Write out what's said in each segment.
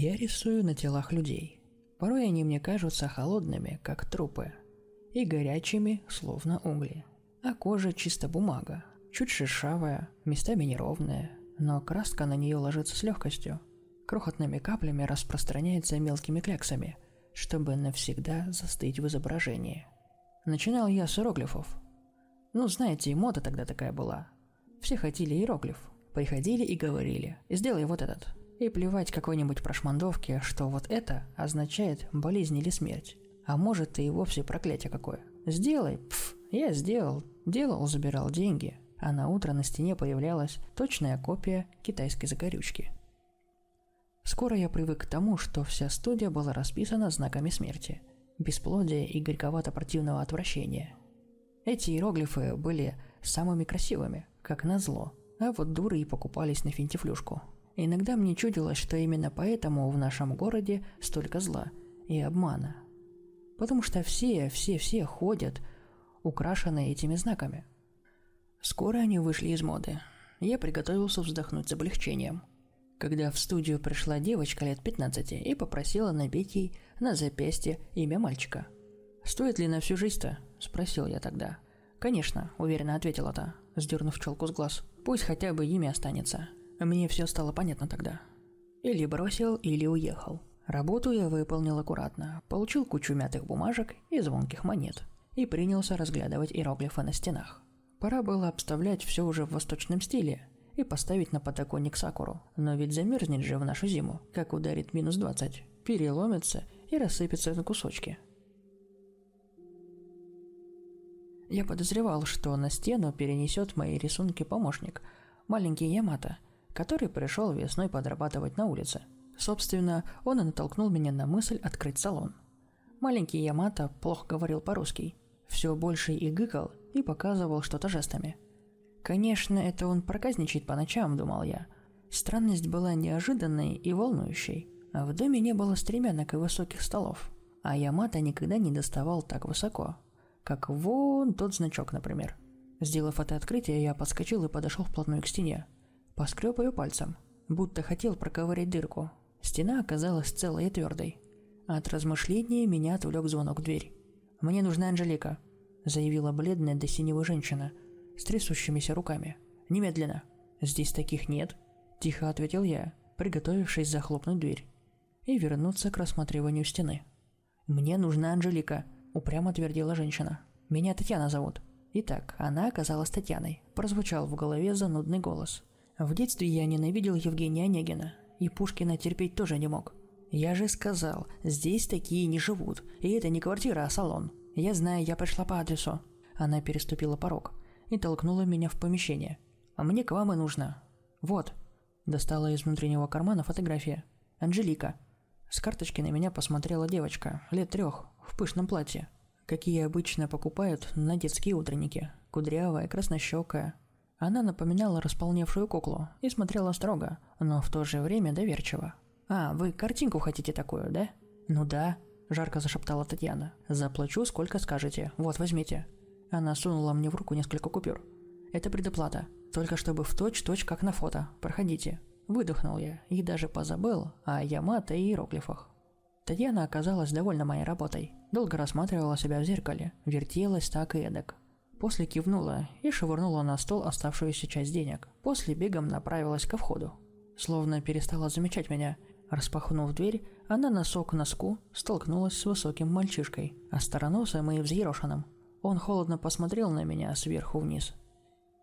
Я рисую на телах людей. Порой они мне кажутся холодными, как трупы, и горячими, словно угли. А кожа чисто бумага, чуть шершавая, местами неровная, но краска на нее ложится с легкостью. Крохотными каплями распространяется мелкими кляксами, чтобы навсегда застыть в изображении. Начинал я с иероглифов. Ну, знаете, и мода тогда такая была. Все хотели иероглиф. Приходили и говорили «сделай вот этот». И плевать какой-нибудь прошмандовке, что вот это означает болезнь или смерть. А может и вовсе проклятие какое. Сделай, пф, я сделал, делал, забирал деньги, а на утро на стене появлялась точная копия китайской закорючки. Скоро я привык к тому, что вся студия была расписана знаками смерти, бесплодия и горьковато-противного отвращения. Эти иероглифы были самыми красивыми, как назло, а вот дуры и покупались на финтифлюшку. Иногда мне чудилось, что именно поэтому в нашем городе столько зла и обмана. Потому что все, все, все ходят, украшенные этими знаками – Скоро они вышли из моды. Я приготовился вздохнуть с облегчением. Когда в студию пришла девочка лет 15 и попросила набить ей на запястье имя мальчика. «Стоит ли на всю жизнь-то?» – спросил я тогда. «Конечно», – уверенно ответила та, сдернув челку с глаз. «Пусть хотя бы имя останется». Мне все стало понятно тогда. Или бросил, или уехал. Работу я выполнил аккуратно, получил кучу мятых бумажек и звонких монет и принялся разглядывать иероглифы на стенах. Пора было обставлять все уже в восточном стиле и поставить на подоконник сакуру. Но ведь замерзнет же в нашу зиму, как ударит минус 20, переломится и рассыпется на кусочки. Я подозревал, что на стену перенесет мои рисунки помощник, маленький Ямато, который пришел весной подрабатывать на улице. Собственно, он и натолкнул меня на мысль открыть салон. Маленький Ямато плохо говорил по-русски, все больше и гыкал, и показывал что-то жестами. Конечно, это он проказничает по ночам, думал я. Странность была неожиданной и волнующей. В доме не было стремянок и высоких столов. А Ямато никогда не доставал так высоко. Как вон тот значок, например. Сделав это открытие, я подскочил и подошел вплотную к стене. Поскреб ее пальцем, будто хотел проковырять дырку. Стена оказалась целой и твердой. От размышления меня отвлек звонок в дверь. «Мне нужна Анжелика», заявила бледная до синего женщина с трясущимися руками. «Немедленно!» «Здесь таких нет», – тихо ответил я, приготовившись захлопнуть дверь и вернуться к рассматриванию стены. «Мне нужна Анжелика», – упрямо твердила женщина. «Меня Татьяна зовут». Итак, она оказалась Татьяной. Прозвучал в голове занудный голос. В детстве я ненавидел Евгения Онегина, и Пушкина терпеть тоже не мог. Я же сказал, здесь такие не живут, и это не квартира, а салон. «Я знаю, я пришла по адресу». Она переступила порог и толкнула меня в помещение. «А мне к вам и нужно». «Вот». Достала из внутреннего кармана фотография. «Анжелика». С карточки на меня посмотрела девочка, лет трех, в пышном платье. Какие обычно покупают на детские утренники. Кудрявая, краснощекая. Она напоминала располневшую куклу и смотрела строго, но в то же время доверчиво. «А, вы картинку хотите такую, да?» «Ну да», – жарко зашептала Татьяна. «Заплачу, сколько скажете. Вот, возьмите». Она сунула мне в руку несколько купюр. «Это предоплата. Только чтобы в точь-точь, как на фото. Проходите». Выдохнул я и даже позабыл о Ямато и иероглифах. Татьяна оказалась довольна моей работой. Долго рассматривала себя в зеркале, вертелась так и эдак. После кивнула и швырнула на стол оставшуюся часть денег. После бегом направилась ко входу. Словно перестала замечать меня Распахнув дверь, она носок к носку столкнулась с высоким мальчишкой, остроносым и взъерошенным. Он холодно посмотрел на меня сверху вниз.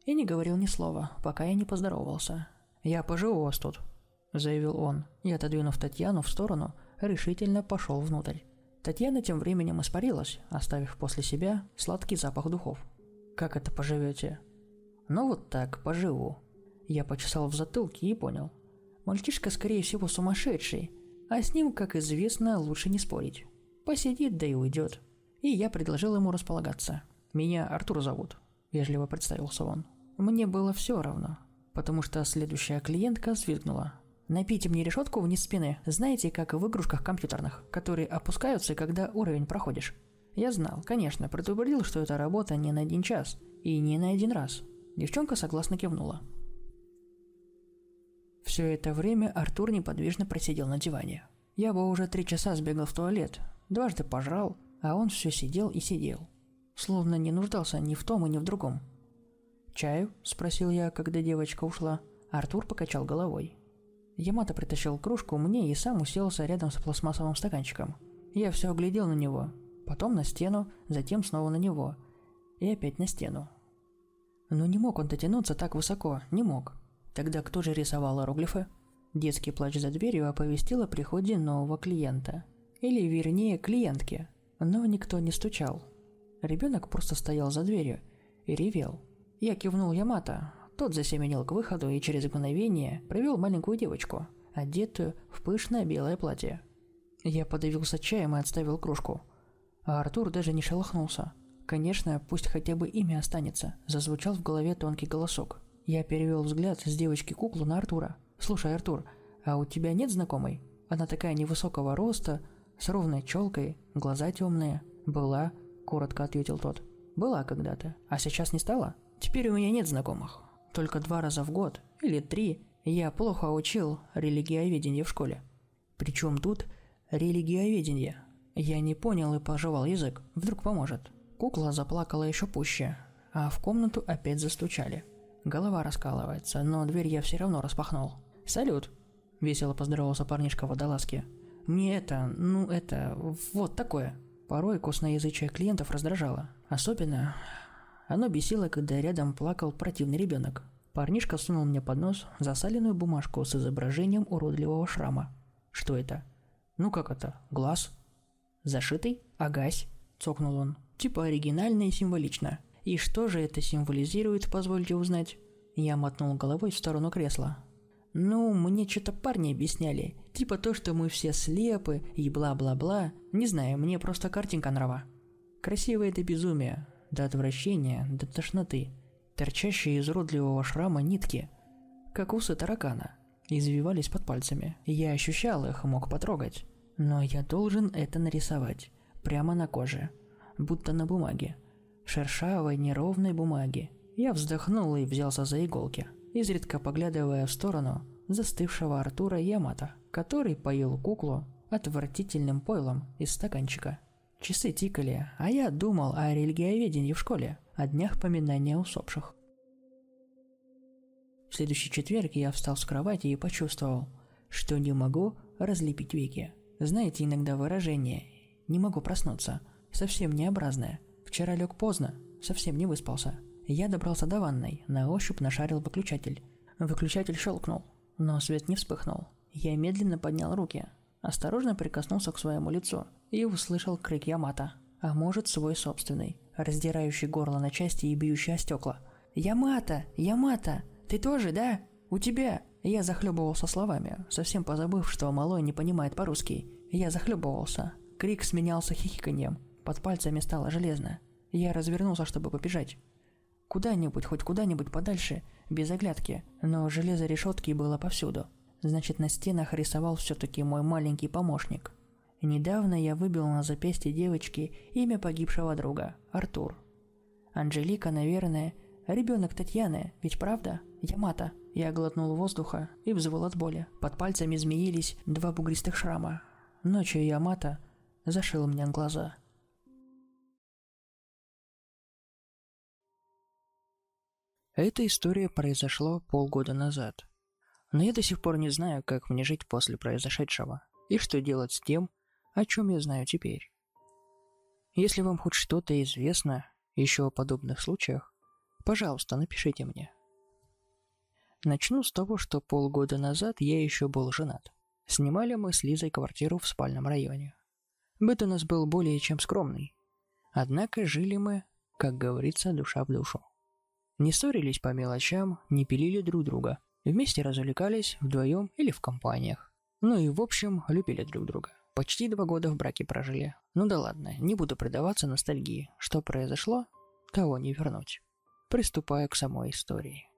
И не говорил ни слова, пока я не поздоровался. «Я поживу у вас тут», – заявил он, и, отодвинув Татьяну в сторону, решительно пошел внутрь. Татьяна тем временем испарилась, оставив после себя сладкий запах духов. «Как это поживете?» «Ну вот так, поживу». Я почесал в затылке и понял – Мальчишка, скорее всего, сумасшедший, а с ним, как известно, лучше не спорить. Посидит, да и уйдет. И я предложил ему располагаться. «Меня Артур зовут», – вежливо представился он. Мне было все равно, потому что следующая клиентка взвизгнула. «Напите мне решетку вниз спины, знаете, как в игрушках компьютерных, которые опускаются, когда уровень проходишь». Я знал, конечно, предупредил, что эта работа не на один час и не на один раз. Девчонка согласно кивнула. Все это время Артур неподвижно просидел на диване. Я бы уже три часа сбегал в туалет, дважды пожрал, а он все сидел и сидел. Словно не нуждался ни в том и ни в другом. «Чаю?» – спросил я, когда девочка ушла. Артур покачал головой. Ямато притащил кружку мне и сам уселся рядом с пластмассовым стаканчиком. Я все оглядел на него, потом на стену, затем снова на него. И опять на стену. Но не мог он дотянуться так высоко, не мог. Тогда кто же рисовал иероглифы? Детский плач за дверью оповестил о приходе нового клиента. Или, вернее, клиентки. Но никто не стучал. Ребенок просто стоял за дверью и ревел. Я кивнул Ямато. Тот засеменил к выходу и через мгновение провел маленькую девочку, одетую в пышное белое платье. Я подавился чаем и отставил кружку. А Артур даже не шелохнулся. Конечно, пусть хотя бы имя останется, зазвучал в голове тонкий голосок. Я перевел взгляд с девочки-куклу на Артура. «Слушай, Артур, а у тебя нет знакомой? Она такая невысокого роста, с ровной челкой, глаза темные». «Была», — коротко ответил тот. «Была когда-то. А сейчас не стала? Теперь у меня нет знакомых. Только два раза в год, или три, я плохо учил религиоведение в школе. Причем тут религиоведение. Я не понял и пожевал язык. Вдруг поможет». Кукла заплакала еще пуще, а в комнату опять застучали. Голова раскалывается, но дверь я все равно распахнул. «Салют!» – весело поздоровался парнишка в водолазке. «Мне это, ну это, вот такое». Порой косноязычие клиентов раздражало. Особенно оно бесило, когда рядом плакал противный ребенок. Парнишка сунул мне под нос засаленную бумажку с изображением уродливого шрама. «Что это?» «Ну как это? Глаз?» «Зашитый? Агась?» – цокнул он. Типа оригинально и символично. И что же это символизирует, позвольте узнать? Я мотнул головой в сторону кресла. Ну, мне что-то парни объясняли. Типа то, что мы все слепы и бла-бла-бла. Не знаю, мне просто картинка нрава. Красивое это безумие. До отвращения, до тошноты. Торчащие из уродливого шрама нитки. Как усы таракана. Извивались под пальцами. Я ощущал их, мог потрогать. Но я должен это нарисовать. Прямо на коже будто на бумаге. Шершавой, неровной бумаге. Я вздохнул и взялся за иголки, изредка поглядывая в сторону застывшего Артура Ямата, который поил куклу отвратительным пойлом из стаканчика. Часы тикали, а я думал о религиоведении в школе, о днях поминания усопших. В следующий четверг я встал с кровати и почувствовал, что не могу разлепить веки. Знаете иногда выражение «не могу проснуться», совсем необразное. Вчера лег поздно, совсем не выспался. Я добрался до ванной, на ощупь нашарил выключатель. Выключатель щелкнул, но свет не вспыхнул. Я медленно поднял руки, осторожно прикоснулся к своему лицу и услышал крик Ямата. А может, свой собственный, раздирающий горло на части и бьющий о стекла. «Ямата! Ямата! Ты тоже, да? У тебя!» Я захлебывался словами, совсем позабыв, что малой не понимает по-русски. Я захлебывался. Крик сменялся хихиканьем. Под пальцами стало железно. Я развернулся, чтобы побежать. Куда-нибудь, хоть куда-нибудь подальше, без оглядки, но железо решетки было повсюду. Значит, на стенах рисовал все-таки мой маленький помощник. Недавно я выбил на запястье девочки имя погибшего друга – Артур. Анжелика, наверное, ребенок Татьяны, ведь правда? Ямата. Я глотнул воздуха и взвыл от боли. Под пальцами змеились два бугристых шрама. Ночью Ямата зашил мне глаза. Эта история произошла полгода назад. Но я до сих пор не знаю, как мне жить после произошедшего, и что делать с тем, о чем я знаю теперь. Если вам хоть что-то известно еще о подобных случаях, пожалуйста, напишите мне. Начну с того, что полгода назад я еще был женат. Снимали мы с Лизой квартиру в спальном районе. Быт у нас был более чем скромный. Однако жили мы, как говорится, душа в душу. Не ссорились по мелочам, не пилили друг друга. Вместе развлекались, вдвоем или в компаниях. Ну и в общем, любили друг друга. Почти два года в браке прожили. Ну да ладно, не буду предаваться ностальгии. Что произошло, того не вернуть. Приступаю к самой истории.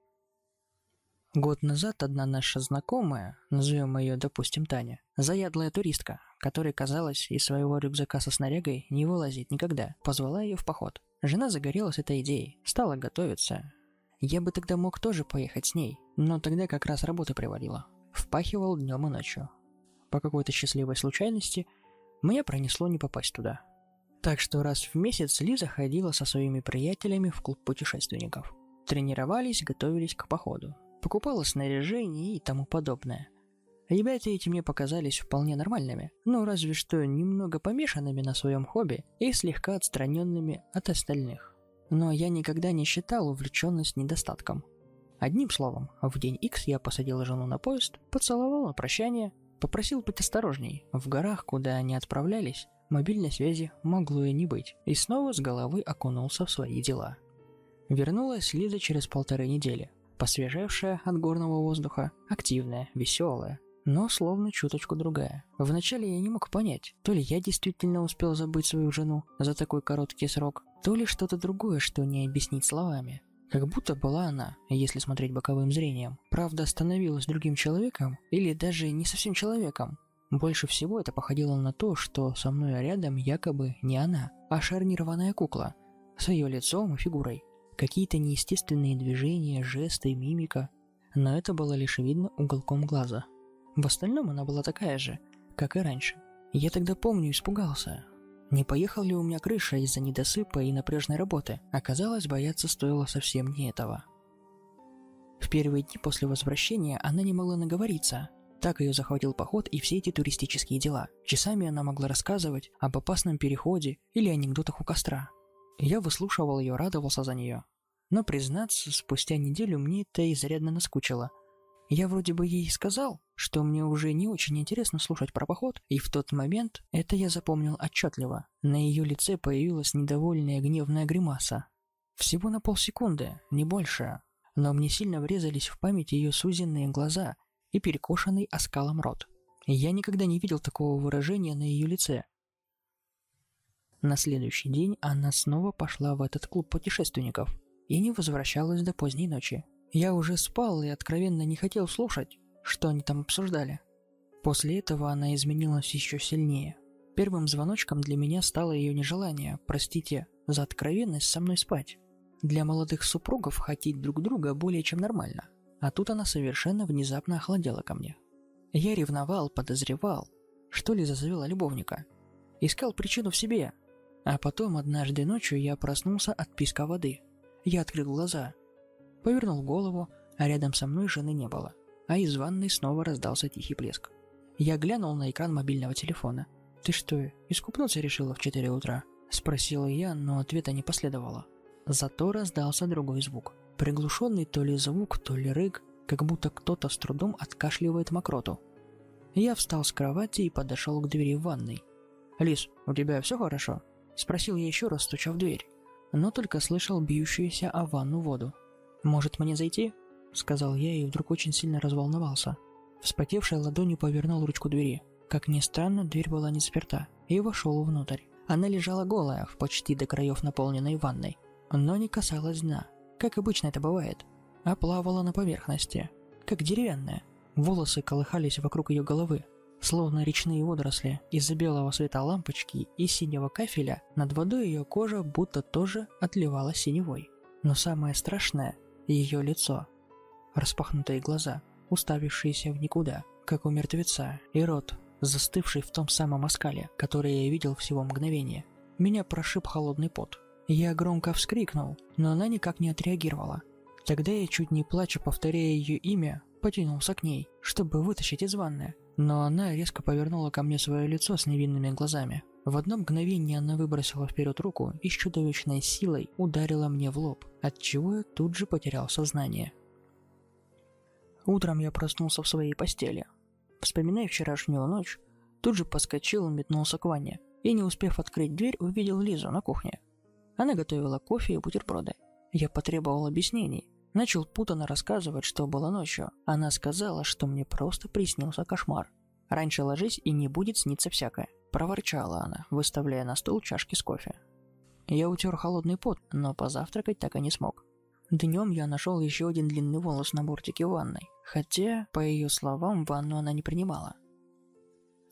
Год назад одна наша знакомая, назовем ее, допустим, Таня, заядлая туристка, которой, казалось, из своего рюкзака со снарягой не вылазит никогда, позвала ее в поход. Жена загорелась этой идеей, стала готовиться. Я бы тогда мог тоже поехать с ней, но тогда как раз работа привалила. впахивал днем и ночью. По какой-то счастливой случайности мне пронесло не попасть туда. Так что раз в месяц Лиза ходила со своими приятелями в клуб путешественников. Тренировались, готовились к походу. Покупала снаряжение и тому подобное. Ребята эти мне показались вполне нормальными, но разве что немного помешанными на своем хобби и слегка отстраненными от остальных. Но я никогда не считал увлеченность недостатком. Одним словом, в день X я посадил жену на поезд, поцеловал на прощание, попросил быть осторожней. В горах, куда они отправлялись, мобильной связи могло и не быть, и снова с головы окунулся в свои дела. Вернулась Лиза через полторы недели, посвежевшая от горного воздуха, активная, веселая, но словно чуточку другая. Вначале я не мог понять, то ли я действительно успел забыть свою жену за такой короткий срок, то ли что-то другое, что не объяснить словами. Как будто была она, если смотреть боковым зрением. Правда, становилась другим человеком, или даже не совсем человеком. Больше всего это походило на то, что со мной рядом якобы не она, а шарнированная кукла, с ее лицом и фигурой. Какие-то неестественные движения, жесты, мимика. Но это было лишь видно уголком глаза. В остальном она была такая же, как и раньше. Я тогда помню, испугался. Не поехал ли у меня крыша из-за недосыпа и напряжной работы? Оказалось, бояться стоило совсем не этого. В первые дни после возвращения она не могла наговориться. Так ее захватил поход и все эти туристические дела. Часами она могла рассказывать об опасном переходе или анекдотах у костра. Я выслушивал ее, радовался за нее. Но, признаться, спустя неделю мне это изрядно наскучило. Я вроде бы ей сказал, что мне уже не очень интересно слушать про поход, и в тот момент это я запомнил отчетливо. На ее лице появилась недовольная гневная гримаса. Всего на полсекунды, не больше. Но мне сильно врезались в память ее сузенные глаза и перекошенный оскалом рот. Я никогда не видел такого выражения на ее лице, на следующий день она снова пошла в этот клуб путешественников и не возвращалась до поздней ночи. Я уже спал и откровенно не хотел слушать, что они там обсуждали. После этого она изменилась еще сильнее. Первым звоночком для меня стало ее нежелание, простите, за откровенность со мной спать. Для молодых супругов хотеть друг друга более чем нормально. А тут она совершенно внезапно охладела ко мне. Я ревновал, подозревал, что ли завела любовника. Искал причину в себе, а потом однажды ночью я проснулся от писка воды. Я открыл глаза, повернул голову, а рядом со мной жены не было, а из ванной снова раздался тихий плеск. Я глянул на экран мобильного телефона. «Ты что, искупнуться решила в 4 утра?» Спросила я, но ответа не последовало. Зато раздался другой звук. Приглушенный то ли звук, то ли рык, как будто кто-то с трудом откашливает мокроту. Я встал с кровати и подошел к двери в ванной. «Лис, у тебя все хорошо?» Спросил я еще раз, стуча в дверь, но только слышал бьющуюся о ванну воду. «Может, мне зайти?» — сказал я и вдруг очень сильно разволновался. Вспотевшей ладонью повернул ручку двери. Как ни странно, дверь была не заперта, и вошел внутрь. Она лежала голая, в почти до краев наполненной ванной, но не касалась дна, как обычно это бывает, а плавала на поверхности, как деревянная. Волосы колыхались вокруг ее головы, Словно речные водоросли, из-за белого света лампочки и синего кафеля над водой ее кожа будто тоже отливала синевой. Но самое страшное – ее лицо. Распахнутые глаза, уставившиеся в никуда, как у мертвеца, и рот, застывший в том самом оскале, который я видел всего мгновение. Меня прошиб холодный пот. Я громко вскрикнул, но она никак не отреагировала. Тогда я, чуть не плача, повторяя ее имя, потянулся к ней, чтобы вытащить из ванны. Но она резко повернула ко мне свое лицо с невинными глазами. В одно мгновение она выбросила вперед руку и с чудовищной силой ударила мне в лоб, отчего я тут же потерял сознание. Утром я проснулся в своей постели. Вспоминая вчерашнюю ночь, тут же поскочил и метнулся к ванне, и не успев открыть дверь, увидел Лизу на кухне. Она готовила кофе и бутерброды. Я потребовал объяснений, Начал путанно рассказывать, что было ночью. Она сказала, что мне просто приснился кошмар. «Раньше ложись, и не будет сниться всякое», – проворчала она, выставляя на стол чашки с кофе. Я утер холодный пот, но позавтракать так и не смог. Днем я нашел еще один длинный волос на бортике ванной, хотя, по ее словам, ванну она не принимала.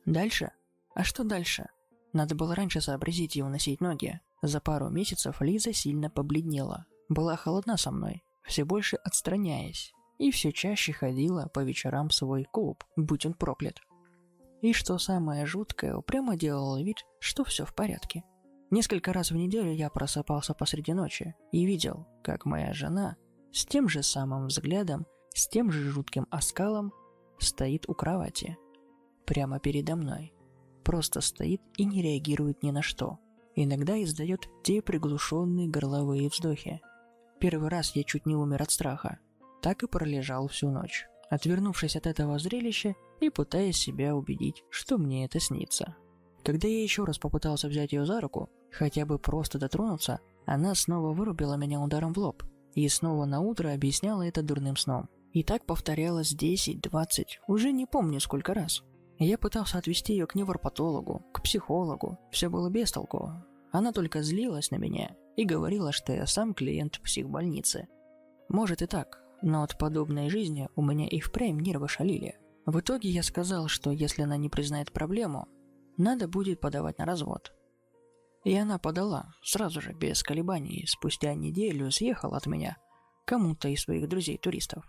Дальше? А что дальше? Надо было раньше сообразить и уносить ноги. За пару месяцев Лиза сильно побледнела. Была холодна со мной, все больше отстраняясь. и все чаще ходила по вечерам в свой клуб, будь он проклят. И что самое жуткое, упрямо делала вид, что все в порядке. Несколько раз в неделю я просыпался посреди ночи и видел, как моя жена с тем же самым взглядом, с тем же жутким оскалом стоит у кровати. Прямо передо мной. Просто стоит и не реагирует ни на что. Иногда издает те приглушенные горловые вздохи. Первый раз я чуть не умер от страха. Так и пролежал всю ночь, отвернувшись от этого зрелища и пытаясь себя убедить, что мне это снится. Когда я еще раз попытался взять ее за руку, хотя бы просто дотронуться, она снова вырубила меня ударом в лоб и снова на утро объясняла это дурным сном. И так повторялось 10-20, уже не помню сколько раз. Я пытался отвести ее к невропатологу, к психологу, все было без. Она только злилась на меня и говорила, что я сам клиент психбольницы. Может и так, но от подобной жизни у меня и впрямь нервы шалили. В итоге я сказал, что если она не признает проблему, надо будет подавать на развод. И она подала, сразу же, без колебаний, спустя неделю съехала от меня кому-то из своих друзей-туристов.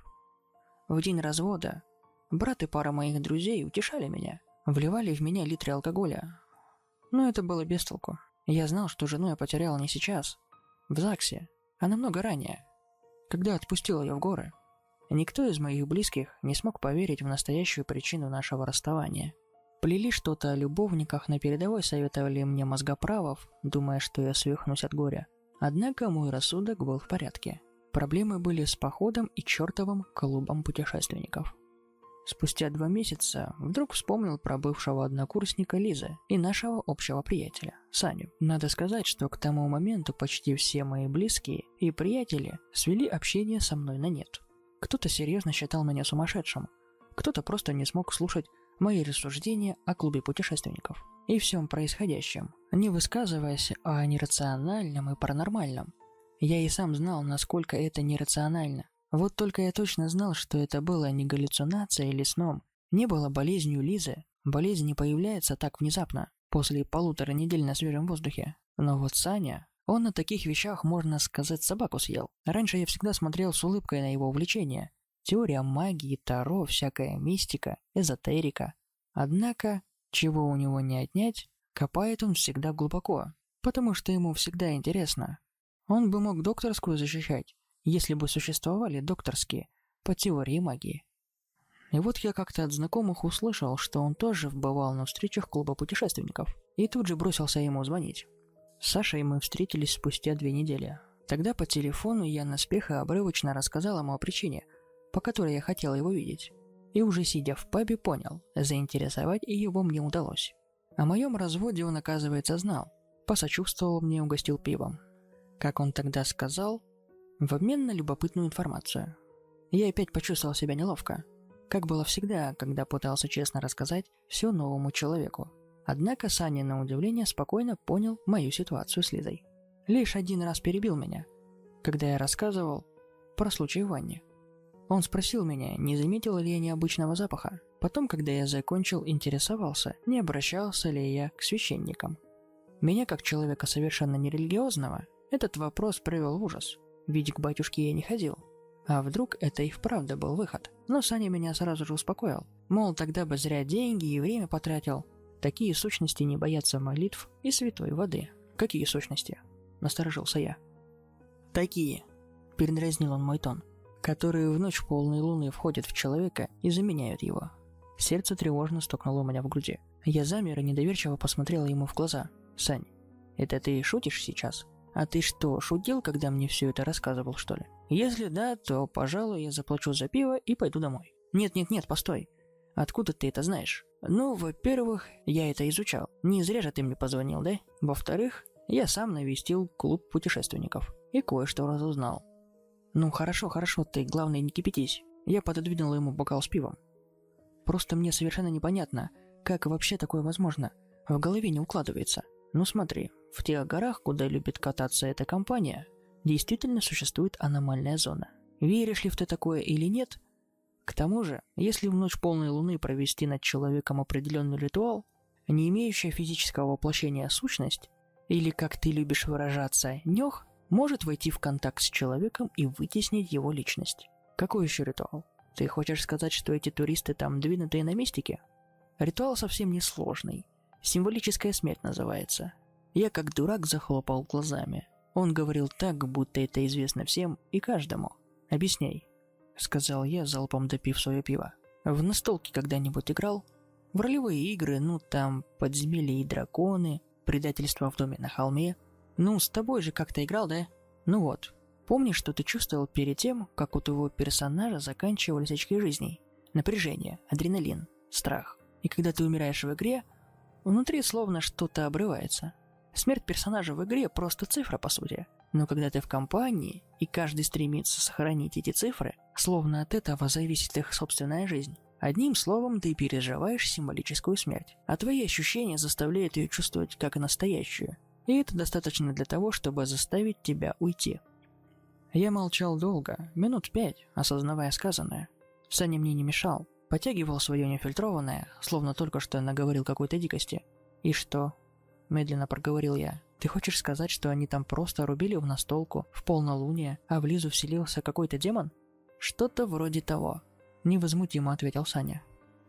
В день развода брат и пара моих друзей утешали меня, вливали в меня литры алкоголя. Но это было без толку. Я знал, что жену я потерял не сейчас, в ЗАГСе, а намного ранее, когда отпустил ее в горы. Никто из моих близких не смог поверить в настоящую причину нашего расставания. Плели что-то о любовниках, на передовой советовали мне мозгоправов, думая, что я свихнусь от горя. Однако мой рассудок был в порядке. Проблемы были с походом и чертовым клубом путешественников. Спустя два месяца вдруг вспомнил про бывшего однокурсника Лизы и нашего общего приятеля, Саню. Надо сказать, что к тому моменту почти все мои близкие и приятели свели общение со мной на нет. Кто-то серьезно считал меня сумасшедшим, кто-то просто не смог слушать мои рассуждения о клубе путешественников и всем происходящем, не высказываясь о нерациональном и паранормальном. Я и сам знал, насколько это нерационально, вот только я точно знал, что это было не галлюцинация или сном, не было болезнью Лизы. Болезнь не появляется так внезапно, после полутора недель на свежем воздухе. Но вот Саня, он на таких вещах, можно сказать, собаку съел. Раньше я всегда смотрел с улыбкой на его увлечения. Теория магии, таро, всякая мистика, эзотерика. Однако, чего у него не отнять, копает он всегда глубоко, потому что ему всегда интересно. Он бы мог докторскую защищать, если бы существовали докторские по теории магии. И вот я как-то от знакомых услышал, что он тоже бывал на встречах клуба путешественников, и тут же бросился ему звонить. С Сашей мы встретились спустя две недели. Тогда по телефону я наспех и обрывочно рассказал ему о причине, по которой я хотел его видеть. И уже сидя в пабе понял, заинтересовать его мне удалось. О моем разводе он, оказывается, знал. Посочувствовал мне, угостил пивом. Как он тогда сказал, в обмен на любопытную информацию. Я опять почувствовал себя неловко, как было всегда, когда пытался честно рассказать все новому человеку. Однако Саня, на удивление, спокойно понял мою ситуацию с Лизой. Лишь один раз перебил меня, когда я рассказывал про случай в ванне. Он спросил меня, не заметил ли я необычного запаха. Потом, когда я закончил, интересовался, не обращался ли я к священникам. Меня, как человека совершенно нерелигиозного, этот вопрос привел в ужас ведь к батюшке я не ходил. А вдруг это и вправду был выход? Но Саня меня сразу же успокоил. Мол, тогда бы зря деньги и время потратил. Такие сущности не боятся молитв и святой воды. Какие сущности? Насторожился я. Такие, передразнил он мой тон, которые в ночь полной луны входят в человека и заменяют его. Сердце тревожно стукнуло у меня в груди. Я замер и недоверчиво посмотрел ему в глаза. «Сань, это ты шутишь сейчас?» «А ты что, шутил, когда мне все это рассказывал, что ли?» «Если да, то, пожалуй, я заплачу за пиво и пойду домой». «Нет-нет-нет, постой. Откуда ты это знаешь?» «Ну, во-первых, я это изучал. Не зря же ты мне позвонил, да? Во-вторых, я сам навестил клуб путешественников и кое-что разузнал». «Ну, хорошо, хорошо, ты, главное, не кипятись». Я пододвинул ему бокал с пивом. «Просто мне совершенно непонятно, как вообще такое возможно. В голове не укладывается. Ну смотри, в тех горах, куда любит кататься эта компания, действительно существует аномальная зона. Веришь ли в ты такое или нет? К тому же, если в ночь полной луны провести над человеком определенный ритуал, не имеющая физического воплощения сущность, или, как ты любишь выражаться, нёх, может войти в контакт с человеком и вытеснить его личность. Какой еще ритуал? Ты хочешь сказать, что эти туристы там двинутые на мистике? Ритуал совсем не сложный. Символическая смерть называется. Я как дурак захлопал глазами. Он говорил так, будто это известно всем и каждому. «Объясняй», — сказал я, залпом допив свое пиво. «В настолке когда-нибудь играл? В ролевые игры, ну там, подземелья и драконы, предательство в доме на холме. Ну, с тобой же как-то играл, да? Ну вот, Помнишь, что ты чувствовал перед тем, как у твоего персонажа заканчивались очки жизней? Напряжение, адреналин, страх. И когда ты умираешь в игре, внутри словно что-то обрывается. Смерть персонажа в игре просто цифра, по сути. Но когда ты в компании, и каждый стремится сохранить эти цифры, словно от этого зависит их собственная жизнь. Одним словом, ты переживаешь символическую смерть, а твои ощущения заставляют ее чувствовать как настоящую. И это достаточно для того, чтобы заставить тебя уйти. Я молчал долго, минут пять, осознавая сказанное. Саня мне не мешал, потягивал свое нефильтрованное, словно только что наговорил какой-то дикости. «И что?» – медленно проговорил я. «Ты хочешь сказать, что они там просто рубили в настолку, в полнолуние, а в Лизу вселился какой-то демон?» «Что-то вроде того», – невозмутимо ответил Саня.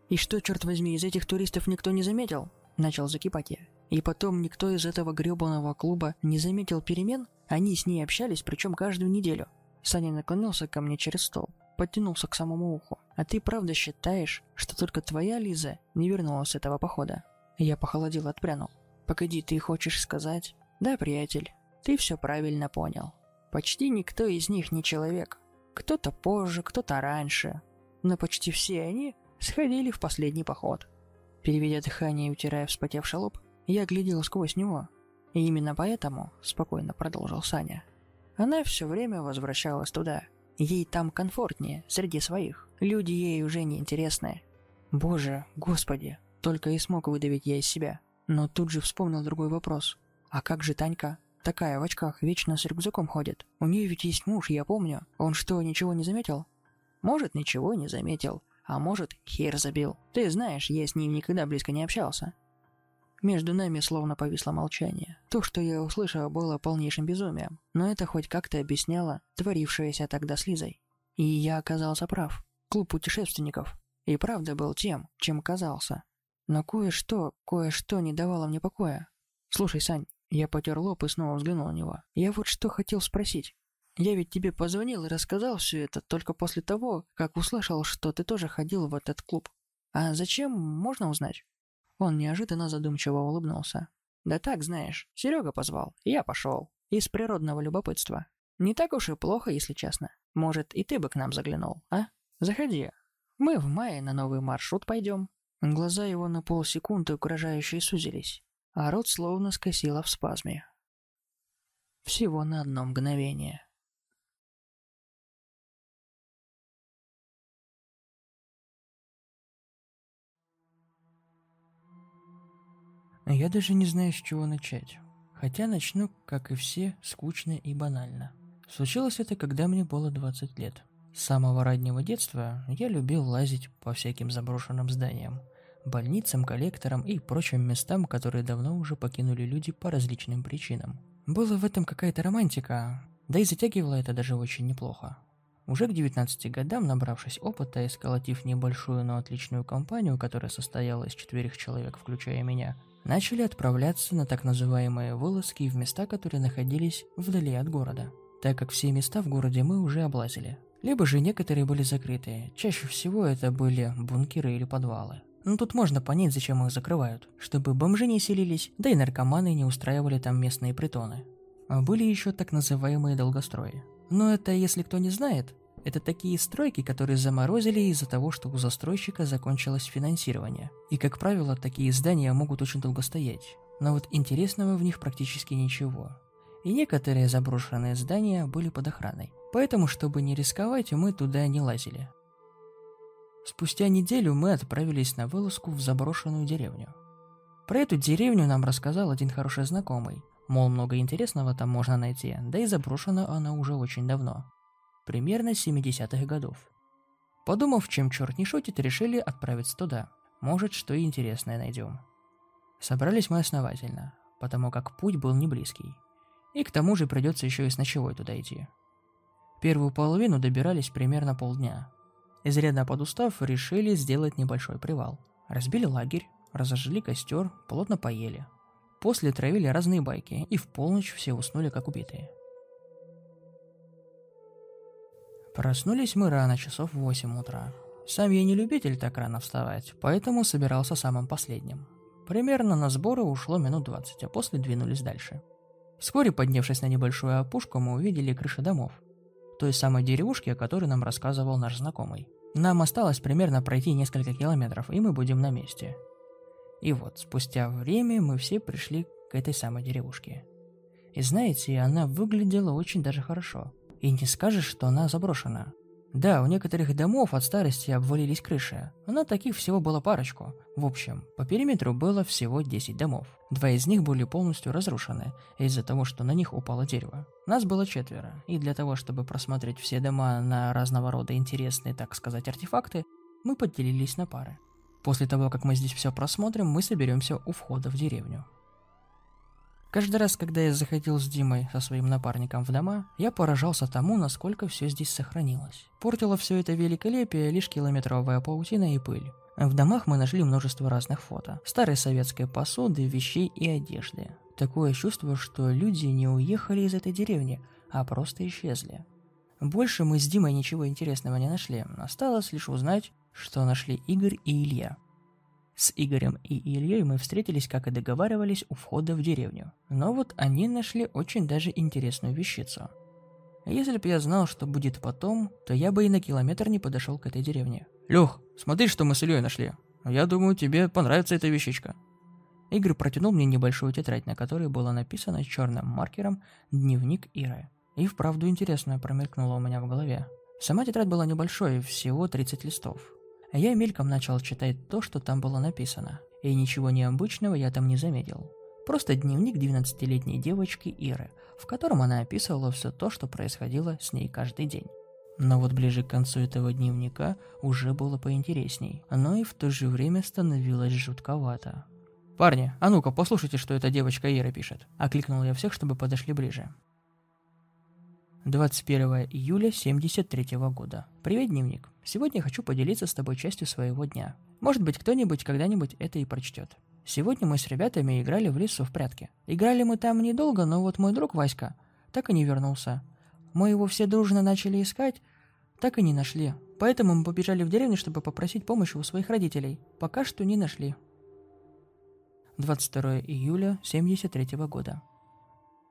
«И что, черт возьми, из этих туристов никто не заметил?» – начал закипать я. «И потом никто из этого гребаного клуба не заметил перемен?» Они с ней общались, причем каждую неделю. Саня наклонился ко мне через стол, подтянулся к самому уху. «А ты правда считаешь, что только твоя Лиза не вернулась с этого похода?» Я похолодел и отпрянул. «Погоди, ты хочешь сказать?» «Да, приятель, ты все правильно понял. Почти никто из них не человек. Кто-то позже, кто-то раньше. Но почти все они сходили в последний поход». Переведя дыхание и утирая вспотевший лоб, я глядел сквозь него, и именно поэтому, спокойно продолжил Саня, она все время возвращалась туда. Ей там комфортнее, среди своих. Люди ей уже не интересны. Боже, господи, только и смог выдавить я из себя. Но тут же вспомнил другой вопрос. А как же Танька? Такая в очках вечно с рюкзаком ходит. У нее ведь есть муж, я помню. Он что, ничего не заметил? Может, ничего не заметил. А может, хер забил. Ты знаешь, я с ним никогда близко не общался. Между нами словно повисло молчание. То, что я услышал, было полнейшим безумием, но это хоть как-то объясняло творившееся тогда с Лизой. И я оказался прав. Клуб путешественников и правда был тем, чем казался. Но кое-что, кое-что не давало мне покоя. Слушай, Сань, я потер лоб и снова взглянул на него. Я вот что хотел спросить. Я ведь тебе позвонил и рассказал все это только после того, как услышал, что ты тоже ходил в этот клуб. А зачем, можно узнать? Он неожиданно задумчиво улыбнулся. «Да так, знаешь, Серега позвал, я пошел. Из природного любопытства. Не так уж и плохо, если честно. Может, и ты бы к нам заглянул, а? Заходи. Мы в мае на новый маршрут пойдем». Глаза его на полсекунды угрожающе сузились, а рот словно скосило в спазме. Всего на одно мгновение. Я даже не знаю, с чего начать. Хотя начну, как и все, скучно и банально. Случилось это, когда мне было 20 лет. С самого раннего детства я любил лазить по всяким заброшенным зданиям, больницам, коллекторам и прочим местам, которые давно уже покинули люди по различным причинам. Была в этом какая-то романтика, да и затягивало это даже очень неплохо. Уже к 19 годам, набравшись опыта и сколотив небольшую, но отличную компанию, которая состояла из четверых человек, включая меня, начали отправляться на так называемые вылазки в места, которые находились вдали от города, так как все места в городе мы уже облазили. Либо же некоторые были закрыты, чаще всего это были бункеры или подвалы. Но тут можно понять, зачем их закрывают, чтобы бомжи не селились, да и наркоманы не устраивали там местные притоны. А были еще так называемые долгострои. Но это, если кто не знает, это такие стройки, которые заморозили из-за того, что у застройщика закончилось финансирование. И, как правило, такие здания могут очень долго стоять. Но вот интересного в них практически ничего. И некоторые заброшенные здания были под охраной. Поэтому, чтобы не рисковать, мы туда не лазили. Спустя неделю мы отправились на вылазку в заброшенную деревню. Про эту деревню нам рассказал один хороший знакомый. Мол, много интересного там можно найти, да и заброшена она уже очень давно примерно 70-х годов. Подумав, чем черт не шутит, решили отправиться туда. Может, что и интересное найдем. Собрались мы основательно, потому как путь был не близкий. И к тому же придется еще и с ночевой туда идти. Первую половину добирались примерно полдня. Изрядно подустав, решили сделать небольшой привал. Разбили лагерь, разожгли костер, плотно поели. После травили разные байки, и в полночь все уснули как убитые. Проснулись мы рано, часов в 8 утра. Сам я не любитель так рано вставать, поэтому собирался самым последним. Примерно на сборы ушло минут 20, а после двинулись дальше. Вскоре, поднявшись на небольшую опушку, мы увидели крыши домов. Той самой деревушки, о которой нам рассказывал наш знакомый. Нам осталось примерно пройти несколько километров, и мы будем на месте. И вот, спустя время мы все пришли к этой самой деревушке. И знаете, она выглядела очень даже хорошо. И не скажешь, что она заброшена. Да, у некоторых домов от старости обвалились крыши, но таких всего было парочку. В общем, по периметру было всего 10 домов. Два из них были полностью разрушены из-за того, что на них упало дерево. Нас было четверо, и для того, чтобы просмотреть все дома на разного рода интересные, так сказать, артефакты, мы поделились на пары. После того, как мы здесь все просмотрим, мы соберемся у входа в деревню. Каждый раз, когда я заходил с Димой со своим напарником в дома, я поражался тому, насколько все здесь сохранилось. Портило все это великолепие лишь километровая паутина и пыль. В домах мы нашли множество разных фото. Старой советской посуды, вещей и одежды. Такое чувство, что люди не уехали из этой деревни, а просто исчезли. Больше мы с Димой ничего интересного не нашли. Осталось лишь узнать, что нашли Игорь и Илья. С Игорем и Ильей мы встретились, как и договаривались, у входа в деревню. Но вот они нашли очень даже интересную вещицу. Если бы я знал, что будет потом, то я бы и на километр не подошел к этой деревне. Лех, смотри, что мы с Ильей нашли. Я думаю, тебе понравится эта вещичка. Игорь протянул мне небольшую тетрадь, на которой было написано черным маркером «Дневник Иры». И вправду интересно промелькнуло у меня в голове. Сама тетрадь была небольшой, всего 30 листов. А я мельком начал читать то, что там было написано. И ничего необычного я там не заметил. Просто дневник 12-летней девочки Иры, в котором она описывала все то, что происходило с ней каждый день. Но вот ближе к концу этого дневника уже было поинтересней, но и в то же время становилось жутковато. «Парни, а ну-ка, послушайте, что эта девочка Ира пишет», — окликнул я всех, чтобы подошли ближе. 21 июля 73 года. Привет, дневник. Сегодня хочу поделиться с тобой частью своего дня. Может быть, кто-нибудь когда-нибудь это и прочтет. Сегодня мы с ребятами играли в лесу в прятки. Играли мы там недолго, но вот мой друг Васька так и не вернулся. Мы его все дружно начали искать, так и не нашли. Поэтому мы побежали в деревню, чтобы попросить помощи у своих родителей. Пока что не нашли. 22 июля 73 года.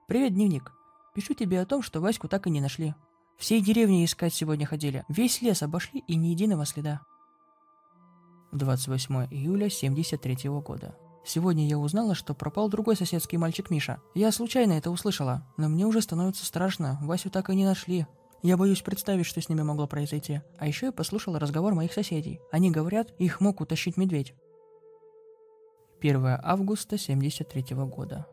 Привет, дневник. Пишу тебе о том, что Ваську так и не нашли. Всей деревни искать сегодня ходили. Весь лес обошли и ни единого следа. 28 июля 73 года. Сегодня я узнала, что пропал другой соседский мальчик Миша. Я случайно это услышала, но мне уже становится страшно. Васю так и не нашли. Я боюсь представить, что с ними могло произойти. А еще я послушала разговор моих соседей. Они говорят, их мог утащить медведь. 1 августа 73 года.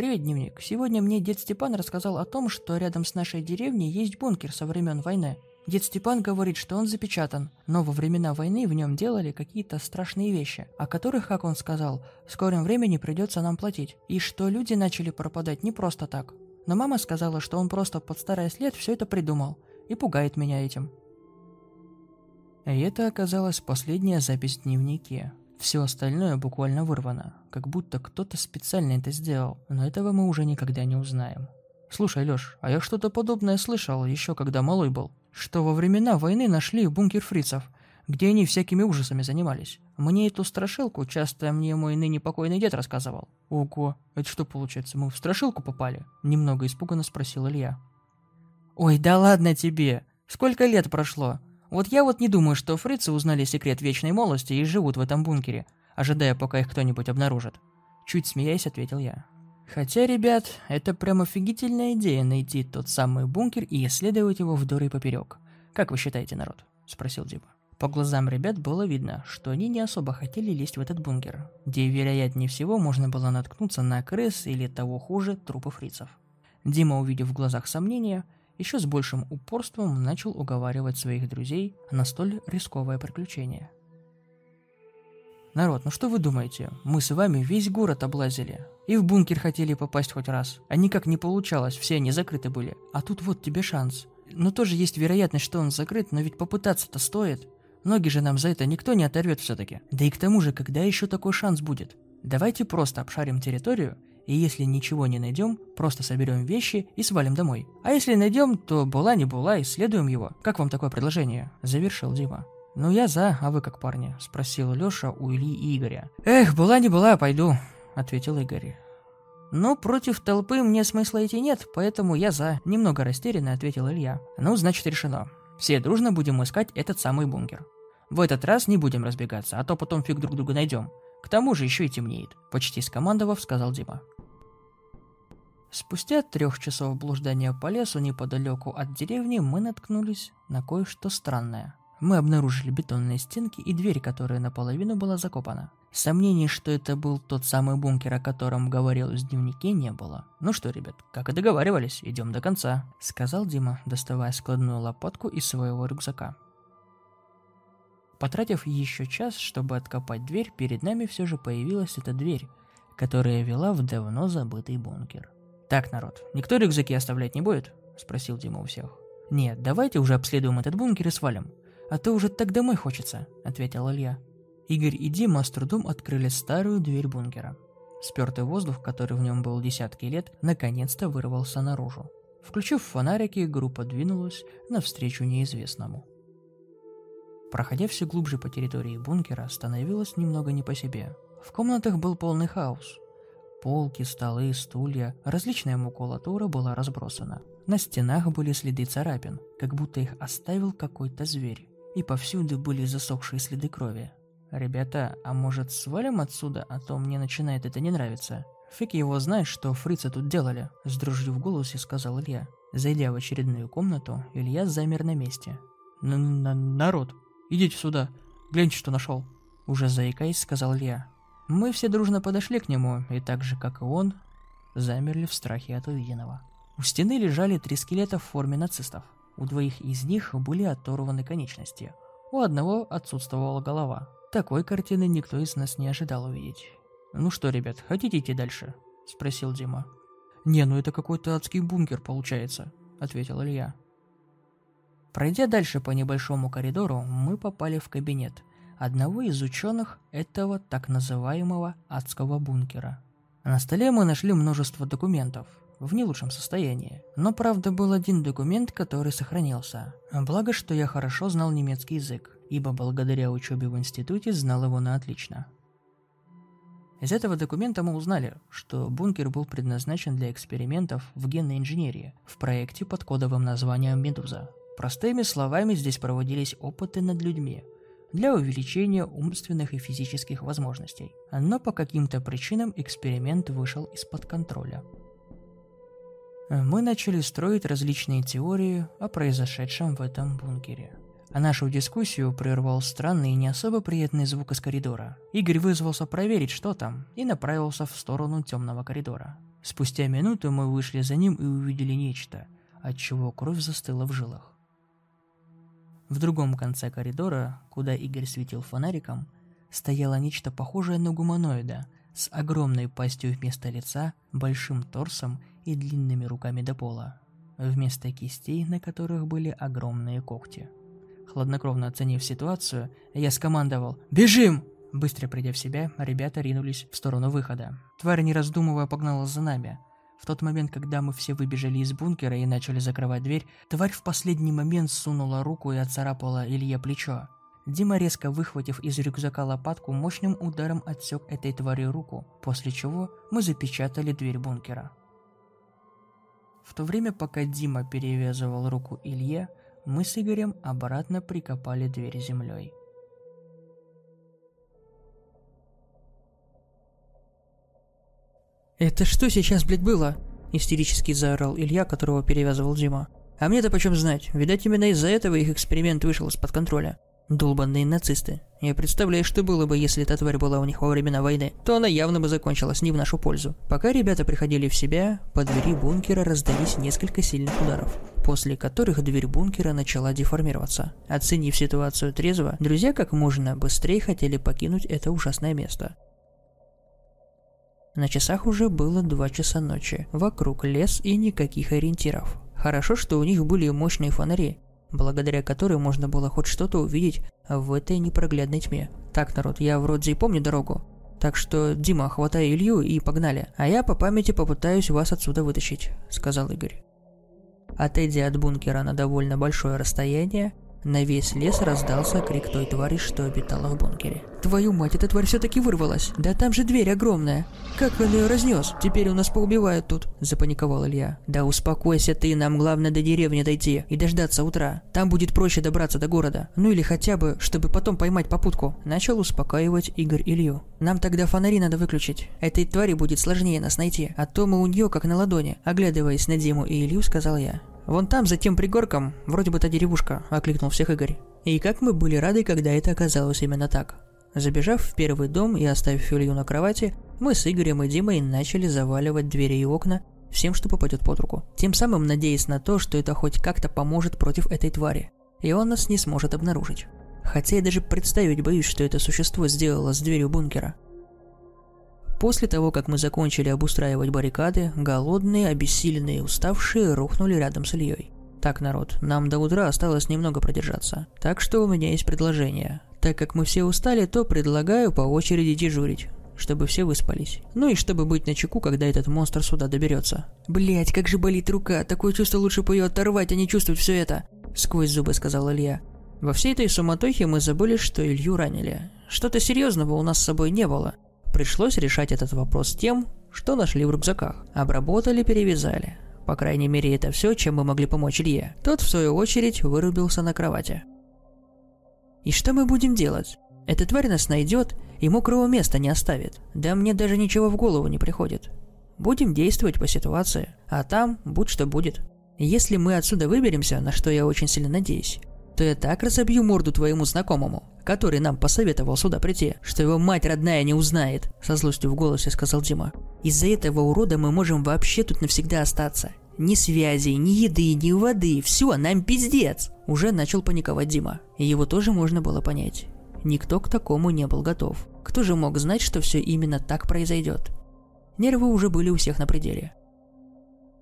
Привет, дневник. Сегодня мне дед Степан рассказал о том, что рядом с нашей деревней есть бункер со времен войны. Дед Степан говорит, что он запечатан, но во времена войны в нем делали какие-то страшные вещи, о которых, как он сказал, в скором времени придется нам платить, и что люди начали пропадать не просто так. Но мама сказала, что он просто под старый след все это придумал, и пугает меня этим. И это оказалась последняя запись в дневнике. Все остальное буквально вырвано, как будто кто-то специально это сделал, но этого мы уже никогда не узнаем. Слушай, Лёш, а я что-то подобное слышал еще когда малой был, что во времена войны нашли бункер фрицев, где они всякими ужасами занимались. Мне эту страшилку часто мне мой ныне покойный дед рассказывал. Ого, это что получается, мы в страшилку попали? Немного испуганно спросил Илья. Ой, да ладно тебе, сколько лет прошло? Вот я вот не думаю, что фрицы узнали секрет вечной молодости и живут в этом бункере, ожидая, пока их кто-нибудь обнаружит. Чуть смеясь, ответил я. Хотя, ребят, это прям офигительная идея найти тот самый бункер и исследовать его вдоль и поперек. Как вы считаете, народ? Спросил Дима. По глазам ребят было видно, что они не особо хотели лезть в этот бункер, где, вероятнее всего, можно было наткнуться на крыс или того хуже, трупы фрицев. Дима, увидев в глазах сомнения, еще с большим упорством начал уговаривать своих друзей на столь рисковое приключение. «Народ, ну что вы думаете? Мы с вами весь город облазили. И в бункер хотели попасть хоть раз. А никак не получалось, все они закрыты были. А тут вот тебе шанс. ну тоже есть вероятность, что он закрыт, но ведь попытаться-то стоит. Ноги же нам за это никто не оторвет все-таки. Да и к тому же, когда еще такой шанс будет? Давайте просто обшарим территорию, и если ничего не найдем, просто соберем вещи и свалим домой. А если найдем, то была не была, исследуем его. Как вам такое предложение? Завершил Дима. «Ну я за, а вы как парни?» – спросил Лёша у Ильи и Игоря. «Эх, была не была, пойду», – ответил Игорь. «Но против толпы мне смысла идти нет, поэтому я за», – немного растерянно ответил Илья. «Ну, значит, решено. Все дружно будем искать этот самый бункер. В этот раз не будем разбегаться, а то потом фиг друг друга найдем. К тому же еще и темнеет», – почти скомандовав, сказал Дима. Спустя трех часов блуждания по лесу неподалеку от деревни мы наткнулись на кое-что странное – мы обнаружили бетонные стенки и дверь, которая наполовину была закопана. Сомнений, что это был тот самый бункер, о котором говорил в дневнике, не было. «Ну что, ребят, как и договаривались, идем до конца», — сказал Дима, доставая складную лопатку из своего рюкзака. Потратив еще час, чтобы откопать дверь, перед нами все же появилась эта дверь, которая вела в давно забытый бункер. «Так, народ, никто рюкзаки оставлять не будет?» – спросил Дима у всех. «Нет, давайте уже обследуем этот бункер и свалим. «А то уже так домой хочется», — ответил Илья. Игорь и Дима с трудом открыли старую дверь бункера. Спертый воздух, который в нем был десятки лет, наконец-то вырвался наружу. Включив фонарики, группа двинулась навстречу неизвестному. Проходя все глубже по территории бункера, становилось немного не по себе. В комнатах был полный хаос. Полки, столы, стулья, различная макулатура была разбросана. На стенах были следы царапин, как будто их оставил какой-то зверь и повсюду были засохшие следы крови. «Ребята, а может свалим отсюда, а то мне начинает это не нравиться?» «Фиг его знает, что фрицы тут делали», – с дрожью в голосе сказал Илья. Зайдя в очередную комнату, Илья замер на месте. «Народ, идите сюда, гляньте, что нашел», – уже заикаясь, сказал Илья. Мы все дружно подошли к нему, и так же, как и он, замерли в страхе от увиденного. У стены лежали три скелета в форме нацистов – у двоих из них были оторваны конечности. У одного отсутствовала голова. Такой картины никто из нас не ожидал увидеть. «Ну что, ребят, хотите идти дальше?» – спросил Дима. «Не, ну это какой-то адский бункер получается», – ответил Илья. Пройдя дальше по небольшому коридору, мы попали в кабинет одного из ученых этого так называемого адского бункера. На столе мы нашли множество документов, в не лучшем состоянии. Но правда был один документ, который сохранился. Благо, что я хорошо знал немецкий язык, ибо благодаря учебе в институте знал его на отлично. Из этого документа мы узнали, что бункер был предназначен для экспериментов в генной инженерии в проекте под кодовым названием «Медуза». Простыми словами, здесь проводились опыты над людьми для увеличения умственных и физических возможностей. Но по каким-то причинам эксперимент вышел из-под контроля – мы начали строить различные теории о произошедшем в этом бункере. А нашу дискуссию прервал странный и не особо приятный звук из коридора. Игорь вызвался проверить, что там, и направился в сторону темного коридора. Спустя минуту мы вышли за ним и увидели нечто, от чего кровь застыла в жилах. В другом конце коридора, куда Игорь светил фонариком, стояло нечто похожее на гуманоида – с огромной пастью вместо лица, большим торсом и длинными руками до пола, вместо кистей, на которых были огромные когти. Хладнокровно оценив ситуацию, я скомандовал «Бежим!». Быстро придя в себя, ребята ринулись в сторону выхода. Тварь, не раздумывая, погнала за нами. В тот момент, когда мы все выбежали из бункера и начали закрывать дверь, тварь в последний момент сунула руку и отцарапала Илье плечо. Дима, резко выхватив из рюкзака лопатку, мощным ударом отсек этой твари руку, после чего мы запечатали дверь бункера. В то время, пока Дима перевязывал руку Илье, мы с Игорем обратно прикопали дверь землей. «Это что сейчас, блядь, было?» – истерически заорал Илья, которого перевязывал Дима. «А мне-то почем знать? Видать, именно из-за этого их эксперимент вышел из-под контроля. Долбанные нацисты. Я представляю, что было бы, если эта тварь была у них во времена войны, то она явно бы закончилась не в нашу пользу. Пока ребята приходили в себя, по двери бункера раздались несколько сильных ударов, после которых дверь бункера начала деформироваться. Оценив ситуацию трезво, друзья как можно быстрее хотели покинуть это ужасное место. На часах уже было два часа ночи. Вокруг лес и никаких ориентиров. Хорошо, что у них были мощные фонари, благодаря которым можно было хоть что-то увидеть в этой непроглядной тьме. Так, народ, я вроде и помню дорогу. Так что, Дима, хватай Илью и погнали. А я по памяти попытаюсь вас отсюда вытащить», — сказал Игорь. Отойдя от бункера на довольно большое расстояние, на весь лес раздался крик той твари, что обитала в бункере. «Твою мать, эта тварь все-таки вырвалась! Да там же дверь огромная! Как он ее разнес? Теперь у нас поубивают тут!» – запаниковал Илья. «Да успокойся ты, нам главное до деревни дойти и дождаться утра. Там будет проще добраться до города. Ну или хотя бы, чтобы потом поймать попутку». Начал успокаивать Игорь Илью. «Нам тогда фонари надо выключить. Этой твари будет сложнее нас найти, а то мы у нее как на ладони». Оглядываясь на Диму и Илью, сказал я. «Вон там, за тем пригорком, вроде бы та деревушка», – окликнул всех Игорь. И как мы были рады, когда это оказалось именно так. Забежав в первый дом и оставив Илью на кровати, мы с Игорем и Димой начали заваливать двери и окна всем, что попадет под руку. Тем самым надеясь на то, что это хоть как-то поможет против этой твари, и он нас не сможет обнаружить. Хотя я даже представить боюсь, что это существо сделало с дверью бункера – После того, как мы закончили обустраивать баррикады, голодные, обессиленные и уставшие рухнули рядом с Ильей. Так, народ, нам до утра осталось немного продержаться. Так что у меня есть предложение. Так как мы все устали, то предлагаю по очереди дежурить чтобы все выспались. Ну и чтобы быть на чеку, когда этот монстр сюда доберется. Блять, как же болит рука, такое чувство лучше бы ее оторвать, а не чувствовать все это. Сквозь зубы сказал Илья. Во всей этой суматохе мы забыли, что Илью ранили. Что-то серьезного у нас с собой не было. Пришлось решать этот вопрос тем, что нашли в рюкзаках. Обработали, перевязали. По крайней мере, это все, чем мы могли помочь Илье. Тот, в свою очередь, вырубился на кровати. «И что мы будем делать? Эта тварь нас найдет и мокрого места не оставит. Да мне даже ничего в голову не приходит. Будем действовать по ситуации, а там будь что будет. Если мы отсюда выберемся, на что я очень сильно надеюсь, то я так разобью морду твоему знакомому, который нам посоветовал сюда прийти, что его мать родная не узнает», — со злостью в голосе сказал Дима. «Из-за этого урода мы можем вообще тут навсегда остаться. Ни связей, ни еды, ни воды, все, нам пиздец!» Уже начал паниковать Дима. Его тоже можно было понять. Никто к такому не был готов. Кто же мог знать, что все именно так произойдет? Нервы уже были у всех на пределе.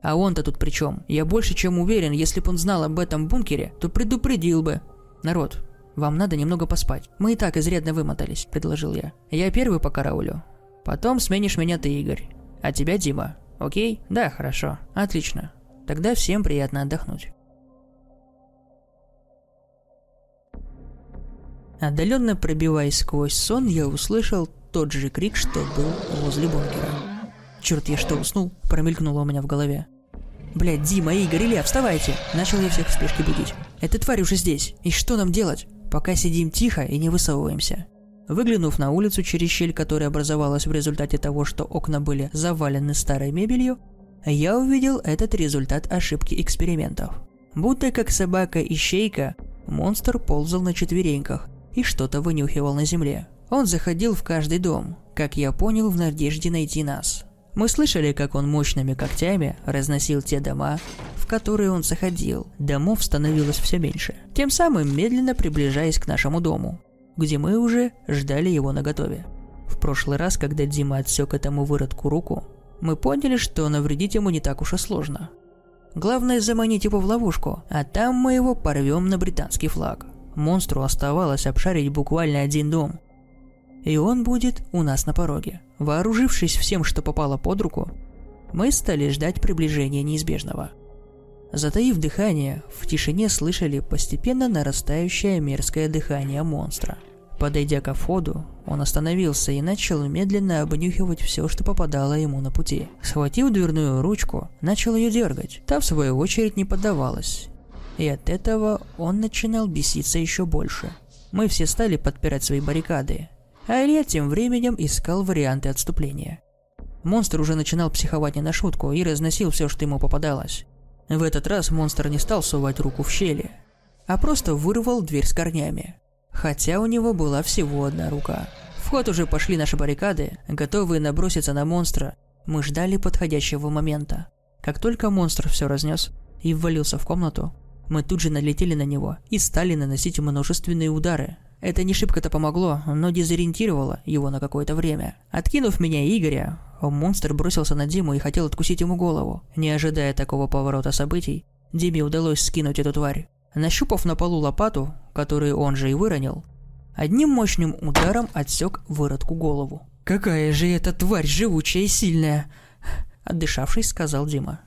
А он-то тут при чем? Я больше чем уверен, если бы он знал об этом бункере, то предупредил бы. Народ, вам надо немного поспать. Мы и так изрядно вымотались, предложил я. Я первый по караулю. Потом сменишь меня ты, Игорь. А тебя Дима. Окей? Да, хорошо. Отлично. Тогда всем приятно отдохнуть. Отдаленно пробиваясь сквозь сон, я услышал тот же крик, что был возле бункера. Черт, я что, уснул? Промелькнуло у меня в голове. Блядь, Дима, Игорь, Илья, вставайте! Начал я всех в спешке будить. Эта тварь уже здесь. И что нам делать? Пока сидим тихо и не высовываемся. Выглянув на улицу через щель, которая образовалась в результате того, что окна были завалены старой мебелью, я увидел этот результат ошибки экспериментов. Будто как собака-ищейка, монстр ползал на четвереньках и что-то вынюхивал на земле. Он заходил в каждый дом, как я понял, в надежде найти нас. Мы слышали, как он мощными когтями разносил те дома, в которые он заходил. Домов становилось все меньше. Тем самым медленно приближаясь к нашему дому, где мы уже ждали его наготове. В прошлый раз, когда Дима отсек этому выродку руку, мы поняли, что навредить ему не так уж и сложно. Главное заманить его в ловушку, а там мы его порвем на британский флаг. Монстру оставалось обшарить буквально один дом, и он будет у нас на пороге. Вооружившись всем, что попало под руку, мы стали ждать приближения неизбежного. Затаив дыхание, в тишине слышали постепенно нарастающее мерзкое дыхание монстра. Подойдя к входу, он остановился и начал медленно обнюхивать все, что попадало ему на пути. Схватив дверную ручку, начал ее дергать. Та, в свою очередь, не поддавалась. И от этого он начинал беситься еще больше. Мы все стали подпирать свои баррикады, а Илья тем временем искал варианты отступления. Монстр уже начинал психовать не на шутку и разносил все, что ему попадалось. В этот раз монстр не стал сувать руку в щели, а просто вырвал дверь с корнями. Хотя у него была всего одна рука. В ход уже пошли наши баррикады, готовые наброситься на монстра. Мы ждали подходящего момента. Как только монстр все разнес и ввалился в комнату, мы тут же налетели на него и стали наносить множественные удары, это не шибко-то помогло, но дезориентировало его на какое-то время. Откинув меня и Игоря, монстр бросился на Диму и хотел откусить ему голову. Не ожидая такого поворота событий, Диме удалось скинуть эту тварь. Нащупав на полу лопату, которую он же и выронил, одним мощным ударом отсек выродку голову. «Какая же эта тварь живучая и сильная!» Отдышавшись, сказал Дима.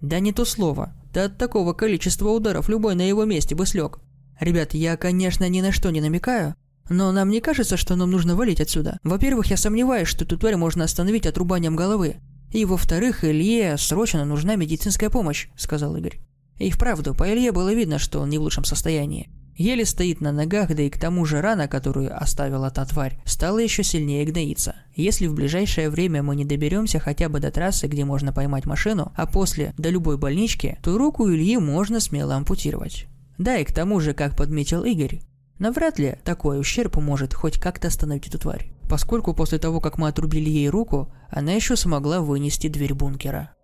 «Да не то слово. Да от такого количества ударов любой на его месте бы слег. Ребят, я, конечно, ни на что не намекаю, но нам не кажется, что нам нужно валить отсюда. Во-первых, я сомневаюсь, что эту тварь можно остановить отрубанием головы. И во-вторых, Илье срочно нужна медицинская помощь», — сказал Игорь. И вправду, по Илье было видно, что он не в лучшем состоянии. Еле стоит на ногах, да и к тому же рана, которую оставила та тварь, стала еще сильнее гноиться. Если в ближайшее время мы не доберемся хотя бы до трассы, где можно поймать машину, а после до любой больнички, то руку Ильи можно смело ампутировать. Да, и к тому же, как подметил Игорь, навряд ли такой ущерб может хоть как-то остановить эту тварь, поскольку после того, как мы отрубили ей руку, она еще смогла вынести дверь бункера.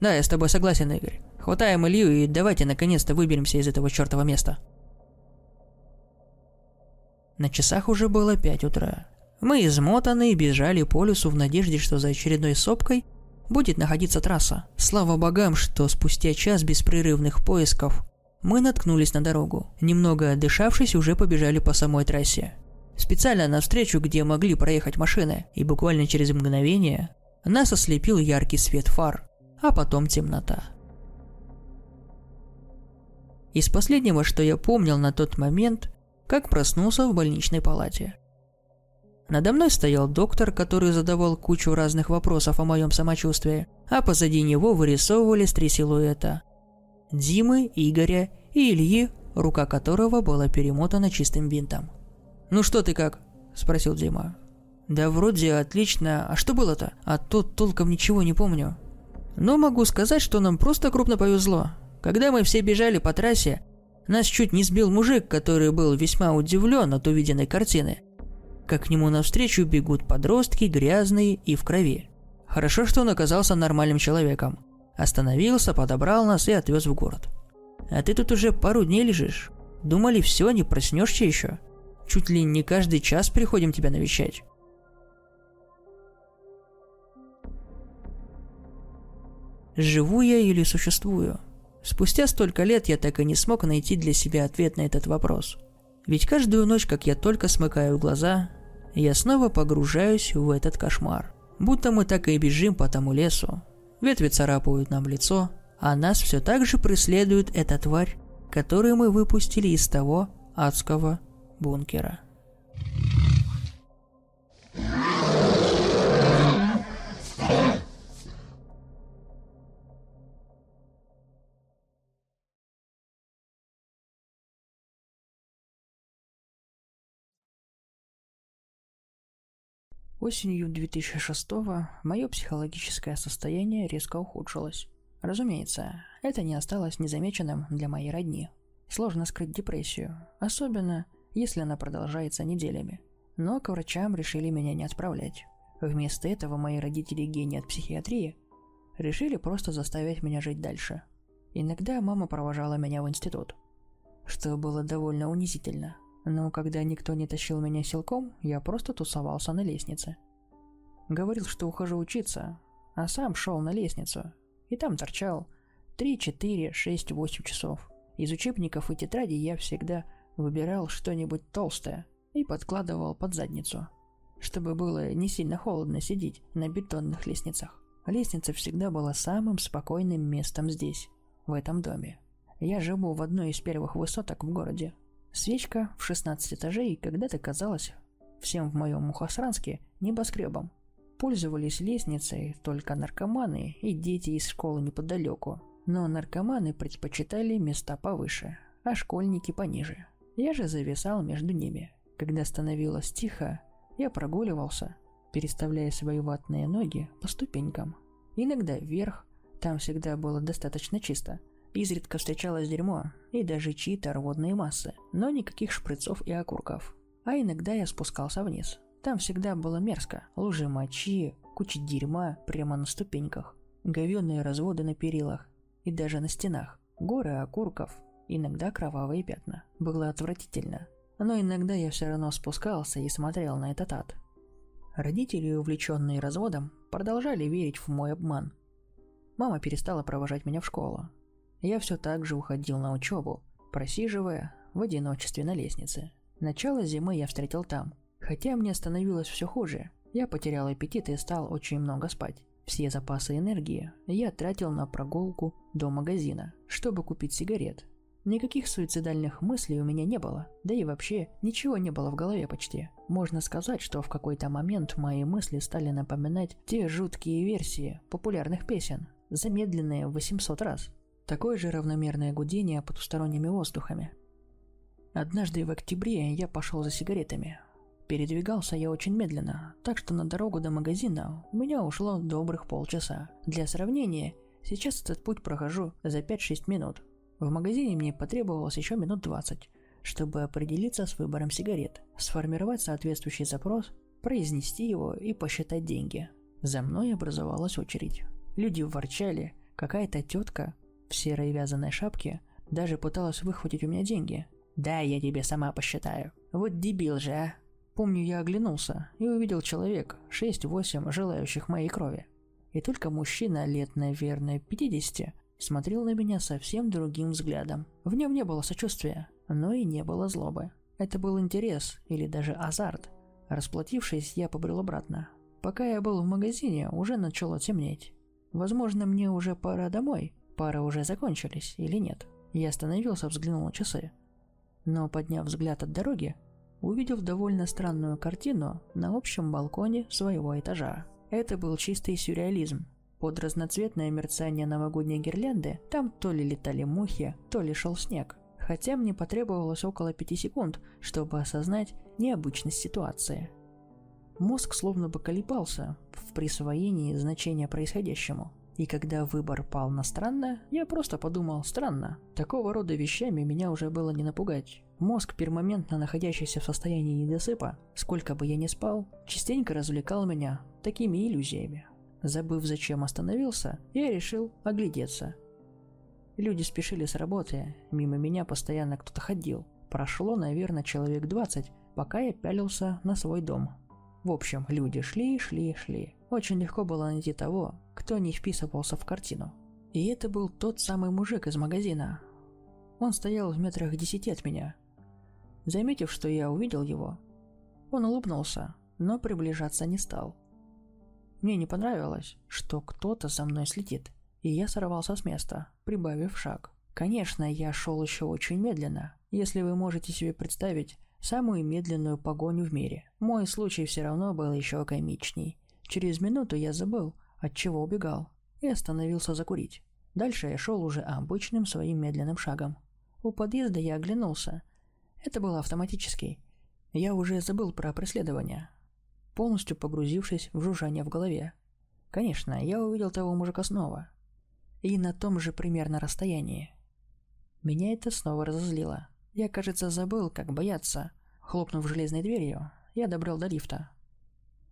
Да, я с тобой согласен, Игорь. Хватаем Илью и давайте наконец-то выберемся из этого чертова места. На часах уже было пять утра. Мы измотаны и бежали по лесу в надежде, что за очередной сопкой будет находиться трасса. Слава богам, что спустя час беспрерывных поисков мы наткнулись на дорогу. Немного отдышавшись, уже побежали по самой трассе. Специально навстречу, где могли проехать машины, и буквально через мгновение нас ослепил яркий свет фар, а потом темнота. Из последнего, что я помнил на тот момент, как проснулся в больничной палате. Надо мной стоял доктор, который задавал кучу разных вопросов о моем самочувствии, а позади него вырисовывались три силуэта. Димы, Игоря и Ильи, рука которого была перемотана чистым бинтом. «Ну что ты как?» – спросил Дима. «Да вроде отлично. А что было-то? А то толком ничего не помню». «Но могу сказать, что нам просто крупно повезло. Когда мы все бежали по трассе, нас чуть не сбил мужик, который был весьма удивлен от увиденной картины. Как к нему навстречу бегут подростки, грязные и в крови. Хорошо, что он оказался нормальным человеком. Остановился, подобрал нас и отвез в город. А ты тут уже пару дней лежишь. Думали, все, не проснешься еще. Чуть ли не каждый час приходим тебя навещать. Живу я или существую? Спустя столько лет я так и не смог найти для себя ответ на этот вопрос. Ведь каждую ночь, как я только смыкаю глаза, я снова погружаюсь в этот кошмар. Будто мы так и бежим по тому лесу. Ветви царапают нам лицо, а нас все так же преследует эта тварь, которую мы выпустили из того адского бункера. Осенью 2006-го мое психологическое состояние резко ухудшилось. Разумеется, это не осталось незамеченным для моей родни. Сложно скрыть депрессию, особенно если она продолжается неделями. Но к врачам решили меня не отправлять. Вместо этого мои родители гении от психиатрии решили просто заставить меня жить дальше. Иногда мама провожала меня в институт, что было довольно унизительно – но когда никто не тащил меня силком, я просто тусовался на лестнице. Говорил, что ухожу учиться, а сам шел на лестницу. И там торчал 3, 4, 6, 8 часов. Из учебников и тетради я всегда выбирал что-нибудь толстое и подкладывал под задницу, чтобы было не сильно холодно сидеть на бетонных лестницах. Лестница всегда была самым спокойным местом здесь, в этом доме. Я живу в одной из первых высоток в городе, Свечка в 16 этажей когда-то казалась всем в моем Мухосранске небоскребом. Пользовались лестницей только наркоманы и дети из школы неподалеку. Но наркоманы предпочитали места повыше, а школьники пониже. Я же зависал между ними. Когда становилось тихо, я прогуливался, переставляя свои ватные ноги по ступенькам. Иногда вверх, там всегда было достаточно чисто – Изредка встречалось дерьмо и даже чьи-то рвотные массы, но никаких шприцов и окурков. А иногда я спускался вниз. Там всегда было мерзко. Лужи мочи, куча дерьма прямо на ступеньках, говенные разводы на перилах и даже на стенах, горы окурков, иногда кровавые пятна. Было отвратительно. Но иногда я все равно спускался и смотрел на этот ад. Родители, увлеченные разводом, продолжали верить в мой обман. Мама перестала провожать меня в школу, я все так же уходил на учебу, просиживая в одиночестве на лестнице. Начало зимы я встретил там. Хотя мне становилось все хуже, я потерял аппетит и стал очень много спать. Все запасы энергии я тратил на прогулку до магазина, чтобы купить сигарет. Никаких суицидальных мыслей у меня не было, да и вообще ничего не было в голове почти. Можно сказать, что в какой-то момент мои мысли стали напоминать те жуткие версии популярных песен, замедленные в 800 раз. Такое же равномерное гудение потусторонними воздухами. Однажды в октябре я пошел за сигаретами. Передвигался я очень медленно, так что на дорогу до магазина у меня ушло добрых полчаса. Для сравнения, сейчас этот путь прохожу за 5-6 минут. В магазине мне потребовалось еще минут 20, чтобы определиться с выбором сигарет, сформировать соответствующий запрос, произнести его и посчитать деньги. За мной образовалась очередь. Люди ворчали, какая-то тетка в серой вязаной шапке даже пыталась выхватить у меня деньги. «Да, я тебе сама посчитаю». Вот дебил же, а. Помню, я оглянулся и увидел человек, 6-8 желающих моей крови. И только мужчина лет, наверное, 50 смотрел на меня совсем другим взглядом. В нем не было сочувствия, но и не было злобы. Это был интерес или даже азарт. Расплатившись, я побрел обратно. Пока я был в магазине, уже начало темнеть. Возможно, мне уже пора домой. Пары уже закончились или нет. Я остановился, взглянул на часы. Но, подняв взгляд от дороги, увидел довольно странную картину на общем балконе своего этажа. Это был чистый сюрреализм. Под разноцветное мерцание новогодней гирлянды там то ли летали мухи, то ли шел снег. Хотя мне потребовалось около пяти секунд, чтобы осознать необычность ситуации. Мозг словно бы колебался в присвоении значения происходящему. И когда выбор пал на странно, я просто подумал «странно». Такого рода вещами меня уже было не напугать. Мозг, пермоментно находящийся в состоянии недосыпа, сколько бы я ни спал, частенько развлекал меня такими иллюзиями. Забыв, зачем остановился, я решил оглядеться. Люди спешили с работы, мимо меня постоянно кто-то ходил. Прошло, наверное, человек 20, пока я пялился на свой дом. В общем, люди шли, шли, шли. Очень легко было найти того, кто не вписывался в картину. И это был тот самый мужик из магазина. Он стоял в метрах десяти от меня. Заметив, что я увидел его, он улыбнулся, но приближаться не стал. Мне не понравилось, что кто-то за мной следит, и я сорвался с места, прибавив шаг. Конечно, я шел еще очень медленно, если вы можете себе представить самую медленную погоню в мире. Мой случай все равно был еще комичней. Через минуту я забыл, от чего убегал, и остановился закурить. Дальше я шел уже обычным своим медленным шагом. У подъезда я оглянулся. Это было автоматически. Я уже забыл про преследование, полностью погрузившись в жужжание в голове. Конечно, я увидел того мужика снова. И на том же примерно расстоянии. Меня это снова разозлило. Я, кажется, забыл, как бояться. Хлопнув железной дверью, я добрел до лифта.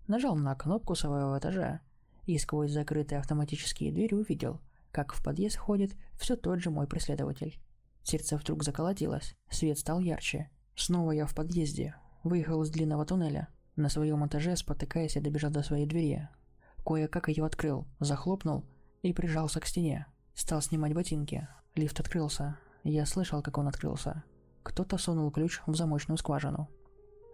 Нажал на кнопку своего этажа и сквозь закрытые автоматические двери увидел, как в подъезд ходит все тот же мой преследователь. Сердце вдруг заколотилось, свет стал ярче. Снова я в подъезде, выехал из длинного туннеля. На своем этаже, спотыкаясь, я добежал до своей двери. Кое-как ее открыл, захлопнул и прижался к стене. Стал снимать ботинки. Лифт открылся. Я слышал, как он открылся. Кто-то сунул ключ в замочную скважину.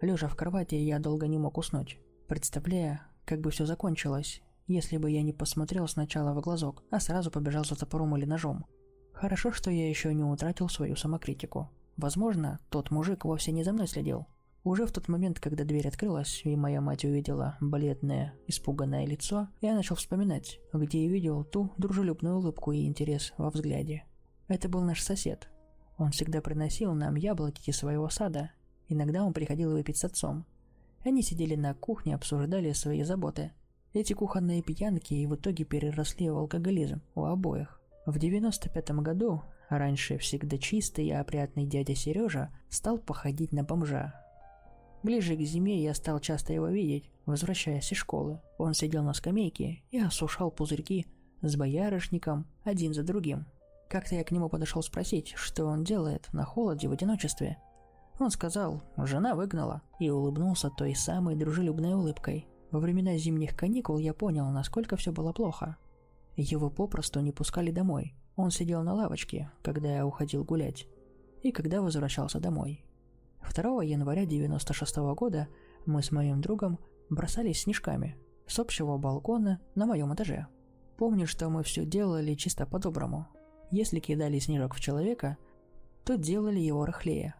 Лежа в кровати, я долго не мог уснуть, представляя, как бы все закончилось, если бы я не посмотрел сначала в глазок, а сразу побежал за топором или ножом. Хорошо, что я еще не утратил свою самокритику. Возможно, тот мужик вовсе не за мной следил. Уже в тот момент, когда дверь открылась, и моя мать увидела бледное, испуганное лицо, я начал вспоминать, где я видел ту дружелюбную улыбку и интерес во взгляде. Это был наш сосед. Он всегда приносил нам яблоки из своего сада. Иногда он приходил выпить с отцом. Они сидели на кухне, обсуждали свои заботы. Эти кухонные пьянки и в итоге переросли в алкоголизм у обоих. В 95-м году раньше всегда чистый и опрятный дядя Сережа стал походить на бомжа. Ближе к зиме я стал часто его видеть, возвращаясь из школы. Он сидел на скамейке и осушал пузырьки с боярышником один за другим. Как-то я к нему подошел спросить, что он делает на холоде в одиночестве. Он сказал, жена выгнала, и улыбнулся той самой дружелюбной улыбкой. Во времена зимних каникул я понял, насколько все было плохо. Его попросту не пускали домой. Он сидел на лавочке, когда я уходил гулять, и когда возвращался домой. 2 января 96 -го года мы с моим другом бросались снежками с общего балкона на моем этаже. Помню, что мы все делали чисто по-доброму. Если кидали снежок в человека, то делали его рыхлее,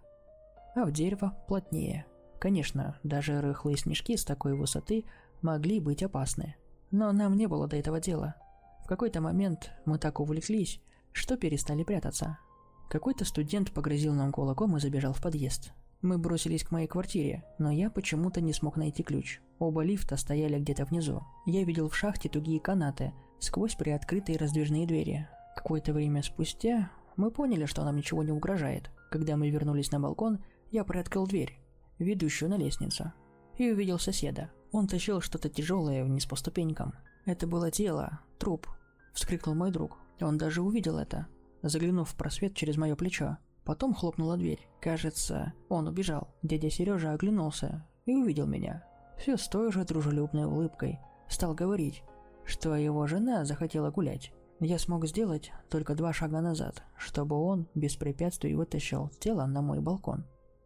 а в дерево плотнее. Конечно, даже рыхлые снежки с такой высоты могли быть опасны. Но нам не было до этого дела. В какой-то момент мы так увлеклись, что перестали прятаться. Какой-то студент погрозил нам кулаком и забежал в подъезд. Мы бросились к моей квартире, но я почему-то не смог найти ключ. Оба лифта стояли где-то внизу. Я видел в шахте тугие канаты, сквозь приоткрытые раздвижные двери. Какое-то время спустя мы поняли, что нам ничего не угрожает. Когда мы вернулись на балкон, я приоткрыл дверь, ведущую на лестницу, и увидел соседа. Он тащил что-то тяжелое вниз по ступенькам. Это было тело, труп, вскрикнул мой друг. Он даже увидел это, заглянув в просвет через мое плечо. Потом хлопнула дверь. Кажется, он убежал. Дядя Сережа оглянулся и увидел меня. Все с той же дружелюбной улыбкой. Стал говорить, что его жена захотела гулять. Я смог сделать только два шага назад, чтобы он без препятствий вытащил тело на мой балкон.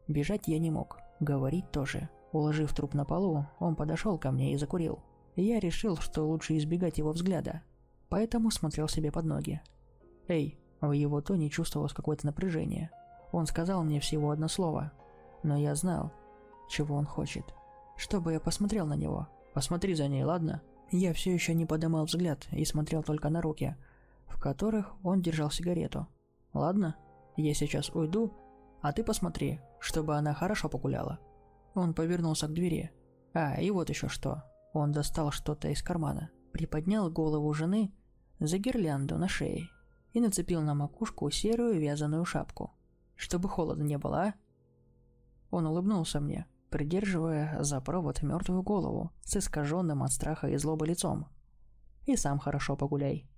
Бежать я не мог, говорить тоже. Уложив труп на полу, он подошел ко мне и закурил. Я решил, что лучше избегать его взгляда, поэтому смотрел себе под ноги. «Эй!» В его тоне чувствовалось какое-то напряжение. Он сказал мне всего одно слово, но я знал, чего он хочет. Чтобы я посмотрел на него. Посмотри за ней, ладно? Я все еще не поднимал взгляд и смотрел только на руки, в которых он держал сигарету. Ладно? Я сейчас уйду, а ты посмотри, чтобы она хорошо погуляла. Он повернулся к двери. А, и вот еще что. Он достал что-то из кармана, приподнял голову жены за гирлянду на шее и нацепил на макушку серую вязаную шапку. Чтобы холодно не было, а? Он улыбнулся мне, придерживая за провод мертвую голову с искаженным от страха и злобы лицом. И сам хорошо погуляй.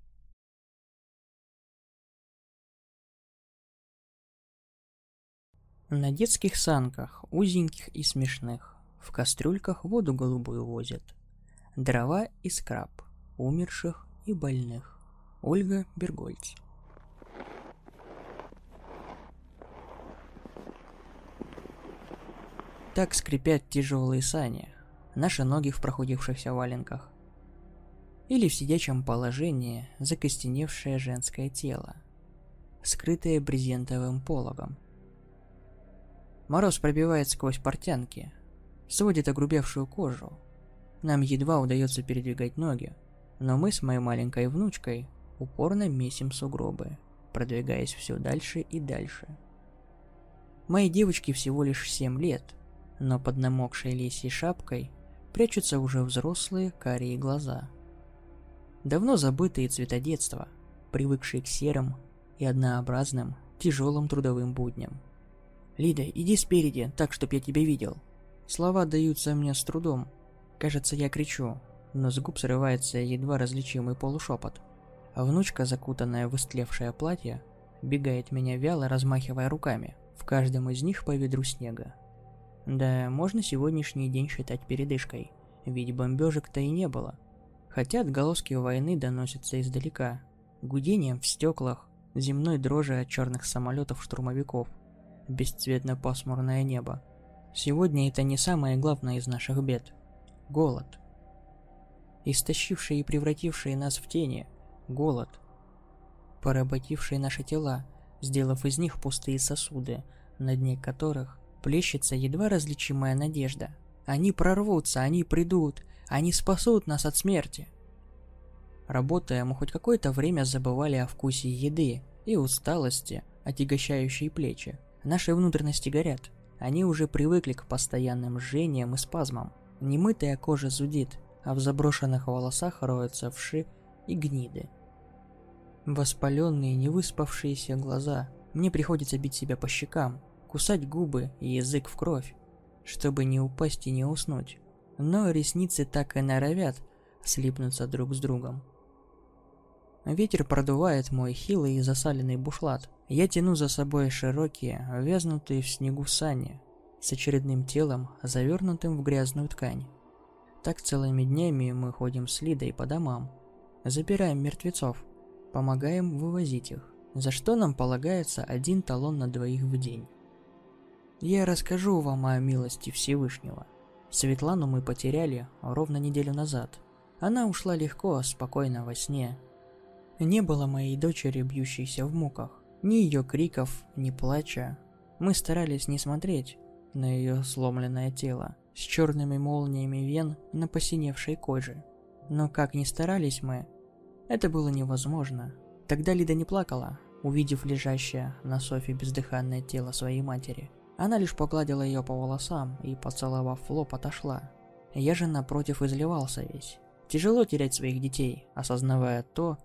На детских санках, узеньких и смешных, в кастрюльках воду голубую возят. Дрова и скраб, умерших и больных. Ольга Бергольц Так скрипят тяжелые сани, наши ноги в прохудившихся валенках. Или в сидячем положении закостеневшее женское тело, скрытое брезентовым пологом. Мороз пробивает сквозь портянки, сводит огрубевшую кожу. Нам едва удается передвигать ноги, но мы с моей маленькой внучкой упорно месим сугробы, продвигаясь все дальше и дальше. Моей девочке всего лишь 7 лет, но под намокшей лисьей шапкой прячутся уже взрослые карие глаза. Давно забытые цвета детства, привыкшие к серым и однообразным тяжелым трудовым будням. «Лида, иди спереди, так, чтоб я тебя видел». Слова даются мне с трудом. Кажется, я кричу, но с губ срывается едва различимый полушепот. А внучка, закутанная в истлевшее платье, бегает меня вяло, размахивая руками. В каждом из них по ведру снега. Да, можно сегодняшний день считать передышкой, ведь бомбежек-то и не было. Хотя отголоски войны доносятся издалека. Гудением в стеклах, земной дрожи от черных самолетов штурмовиков – бесцветно-пасмурное небо. Сегодня это не самое главное из наших бед. Голод. Истощивший и превративший нас в тени. Голод. Поработивший наши тела, сделав из них пустые сосуды, на дне которых плещется едва различимая надежда. Они прорвутся, они придут, они спасут нас от смерти. Работая, мы хоть какое-то время забывали о вкусе еды и усталости, отягощающей плечи. Наши внутренности горят. Они уже привыкли к постоянным жжениям и спазмам. Немытая кожа зудит, а в заброшенных волосах роются вши и гниды. Воспаленные, невыспавшиеся глаза. Мне приходится бить себя по щекам, кусать губы и язык в кровь, чтобы не упасть и не уснуть. Но ресницы так и норовят слипнуться друг с другом. Ветер продувает мой хилый и засаленный бушлат. Я тяну за собой широкие, вязнутые в снегу сани, с очередным телом, завернутым в грязную ткань. Так целыми днями мы ходим с Лидой по домам, запираем мертвецов, Помогаем вывозить их, за что нам полагается один талон на двоих в день. Я расскажу вам о милости Всевышнего. Светлану мы потеряли ровно неделю назад. Она ушла легко, спокойно во сне. Не было моей дочери, бьющейся в муках. Ни ее криков, ни плача. Мы старались не смотреть на ее сломленное тело с черными молниями вен на посиневшей коже. Но как ни старались мы, это было невозможно. Тогда Лида не плакала, увидев лежащее на софе бездыханное тело своей матери. Она лишь погладила ее по волосам и, поцеловав в лоб, отошла. Я же напротив изливался весь. Тяжело терять своих детей, осознавая то,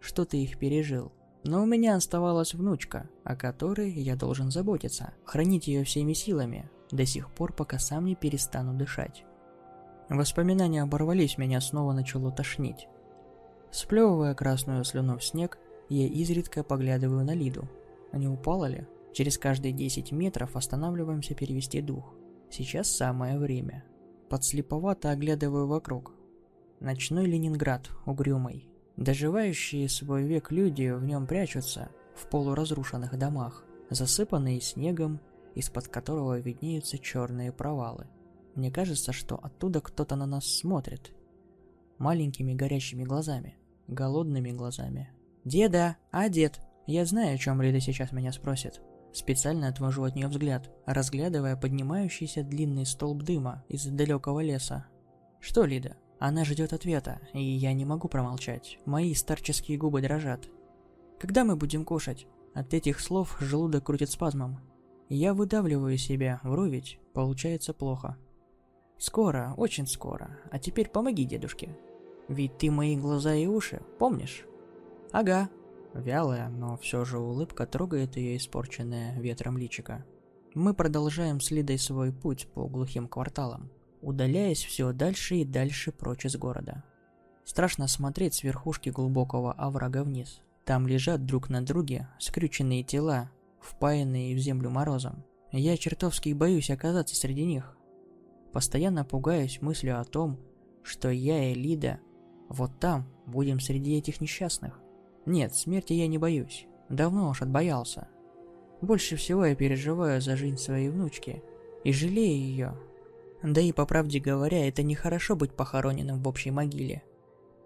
что ты их пережил. Но у меня оставалась внучка, о которой я должен заботиться, хранить ее всеми силами, до сих пор, пока сам не перестану дышать. Воспоминания оборвались, меня снова начало тошнить. Сплевывая красную слюну в снег, я изредка поглядываю на Лиду. Не упала ли? Через каждые 10 метров останавливаемся перевести дух. Сейчас самое время. Подслеповато оглядываю вокруг. Ночной Ленинград, угрюмый. Доживающие свой век люди в нем прячутся, в полуразрушенных домах, засыпанные снегом, из-под которого виднеются черные провалы. Мне кажется, что оттуда кто-то на нас смотрит. Маленькими горящими глазами, голодными глазами. «Деда! А, дед!» Я знаю, о чем Лида сейчас меня спросит. Специально отвожу от нее взгляд, разглядывая поднимающийся длинный столб дыма из далекого леса. Что, Лида? Она ждет ответа, и я не могу промолчать. Мои старческие губы дрожат. Когда мы будем кушать? От этих слов желудок крутит спазмом. Я выдавливаю себя, вру ведь, получается плохо. Скоро, очень скоро. А теперь помоги дедушке. Ведь ты мои глаза и уши, помнишь? Ага, Вялая, но все же улыбка трогает ее испорченное ветром личико. Мы продолжаем с Лидой свой путь по глухим кварталам, удаляясь все дальше и дальше прочь из города. Страшно смотреть с верхушки глубокого оврага вниз. Там лежат друг на друге скрюченные тела, впаянные в землю морозом. Я чертовски боюсь оказаться среди них. Постоянно пугаюсь мыслью о том, что я и Лида вот там будем среди этих несчастных. Нет, смерти я не боюсь. Давно уж отбоялся. Больше всего я переживаю за жизнь своей внучки. И жалею ее. Да и по правде говоря, это нехорошо быть похороненным в общей могиле.